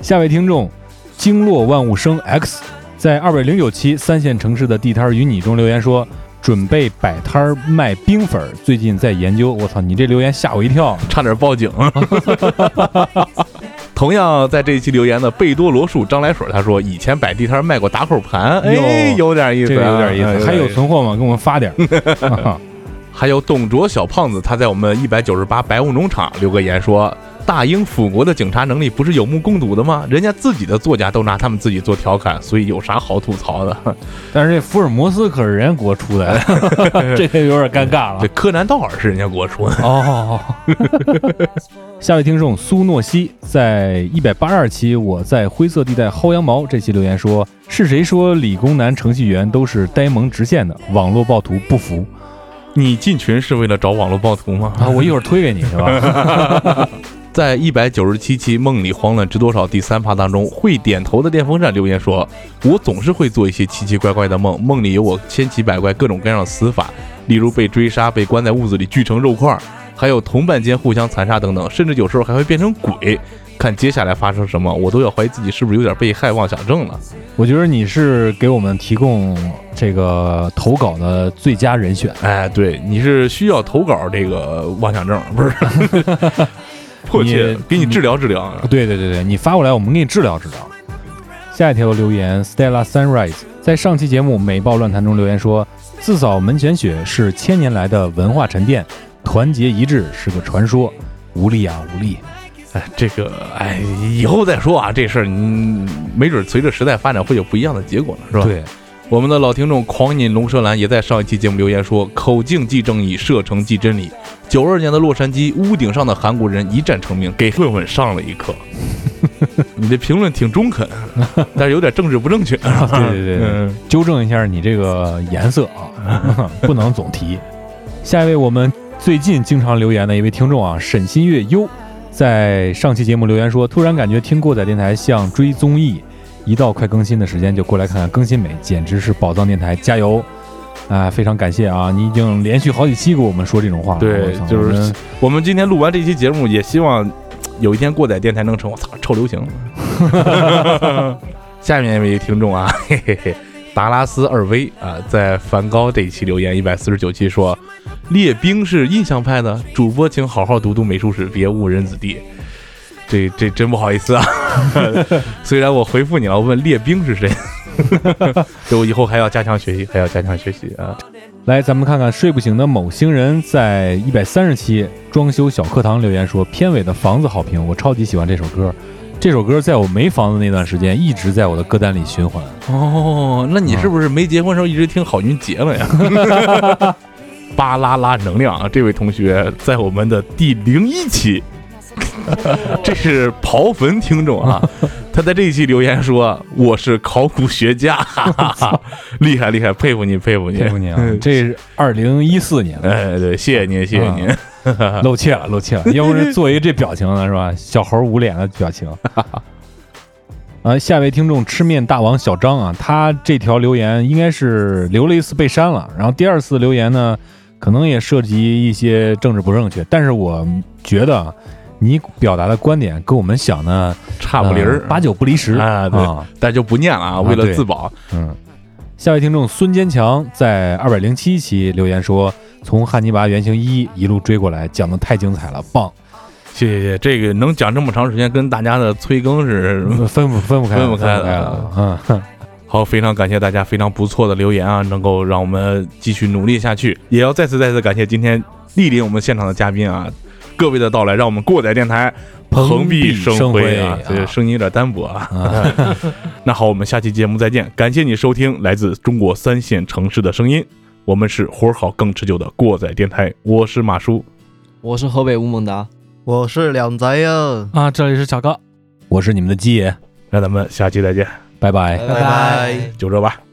下位听众经络万物生 X 在二百零九期三线城市的地摊儿与你中留言说，准备摆摊儿卖冰粉儿，最近在研究。我操，你这留言吓我一跳。(laughs) 差点报警。(laughs) 同样在这一期留言的贝多罗树张来水，他说以前摆地摊卖过打口盘，哎，有点意思啊，这个有点意哎思，还有存货吗？给我们发点 (laughs) 还有董卓小胖子，他在我们一百九十八白雾农场留个言说：“大英辅国的警察能力不是有目共睹的吗？人家自己的作家都拿他们自己做调侃，所以有啥好吐槽的？(laughs) 但是这福尔摩斯可是人家国出来的，(laughs) 这个有点尴尬了这。柯南道尔是人家国出的。哦，(laughs) 下位听众苏诺西在一百八十二期，我在灰色地带薅羊毛这期留言说：“是谁说理工男程序员都是呆萌直线的？网络暴徒不服你进群是为了找网络暴徒吗？啊！我一会儿推给你是吧？在一百九十七期《梦里慌乱知多少》第三趴当中，会点头的电风扇留言说：“我总是会做一些奇奇怪怪的梦，梦里有我千奇百怪各种各样的死法，例如被追杀、被关在屋子里锯成肉块儿，还有同伴间互相残杀等等，甚至有时候还会变成鬼。看接下来发生什么，我都要怀疑自己是不是有点被害妄想症了。我觉得你是给我们提供这个投稿的最佳人选。哎，对，你是需要投稿这个妄想症，不是？(laughs) 迫切你给你治疗治疗。对对对对，你发过来，我们给你治疗治疗。下一条留言，Stella Sunrise 在上期节目《美爆乱谈》中留言说：“自扫门前雪是千年来的文化沉淀，团结一致是个传说，无力啊无力。哎，这个哎，以后再说啊，这事儿你没准随着时代发展会有不一样的结果呢，是”吧？。对，我们的老听众狂饮龙舌兰也在上一期节目留言说：“口径即正义，射程即真理。”九二年的洛杉矶屋顶上的韩国人一战成名，给混混上了一课。(laughs) 你这评论挺中肯，但是有点政治不正确。对对对 (laughs) 纠正一下你这个颜色啊，(laughs) 不能总提。下一位，我们最近经常留言的一位听众啊，沈新月优，在上期节目留言说，突然感觉听过载电台像追综艺，一到快更新的时间就过来看看更新没，简直是宝藏电台，加油！啊，非常感谢啊，你已经连续好几期给我们说这种话了，对就是我们今天录完这期节目，也希望有一天过载电台能成我操臭流行。(laughs) 下面一位听众啊，(laughs) 嘿嘿嘿，达拉斯二 V 啊，在梵高这一期留言一百四十九期说，列兵是印象派的，主播请好好读读美术史，别误人子弟。这这真不好意思啊，(laughs) 虽然我回复你了，我问列兵是谁，(laughs) 就我以后还要加强学习，还要加强学习啊。来，咱们看看睡不醒的某星人在一百三十期装修小课堂留言说，片尾的房子好评，我超级喜欢这首歌。这首歌在我没房子那段时间一直在我的歌单里循环。哦，那你是不是没结婚时候一直听郝云杰了呀？(laughs) 巴啦啦能量啊！这位同学在我们的第零一期，(laughs) 这是刨坟听众啊，(laughs) 他在这一期留言说：“我是考古学家，哈哈哈，厉害厉害，佩服你佩服你佩服你啊！这是二零一四年，哎，对，谢谢您谢谢您。露怯了 (laughs) 露怯了，要不是做一个这表情呢是吧？小猴捂脸的表情。啊，下一位听众吃面大王小张啊，他这条留言应该是留了一次被删了，然后第二次留言呢，可能也涉及一些政治不正确，但是我觉得你表达的观点跟我们想的差不离儿，八九不离十啊，对，但就不念了啊，为了自保。嗯，下位听众孙坚强在二百零七期留言说，从汉尼拔原型一一路追过来，讲的太精彩了，棒。谢谢谢，这个能讲这么长时间，跟大家的催更是 (laughs) 分不分不开分不开的。嗯，(laughs) 好，非常感谢大家非常不错的留言啊，能够让我们继续努力下去。也要再次再次感谢今天莅临我们现场的嘉宾啊，各位的到来，让我们过载电台蓬荜生辉啊，这个声音有点单薄啊。(laughs) 那好，我们下期节目再见，感谢你收听来自中国三线城市的声音，我们是活好更持久的过载电台，我是马叔，我是河北吴孟达。我是两仔呀，啊，这里是小高，我是你们的鸡爷，那咱们下期再见，拜拜，拜拜，就这吧。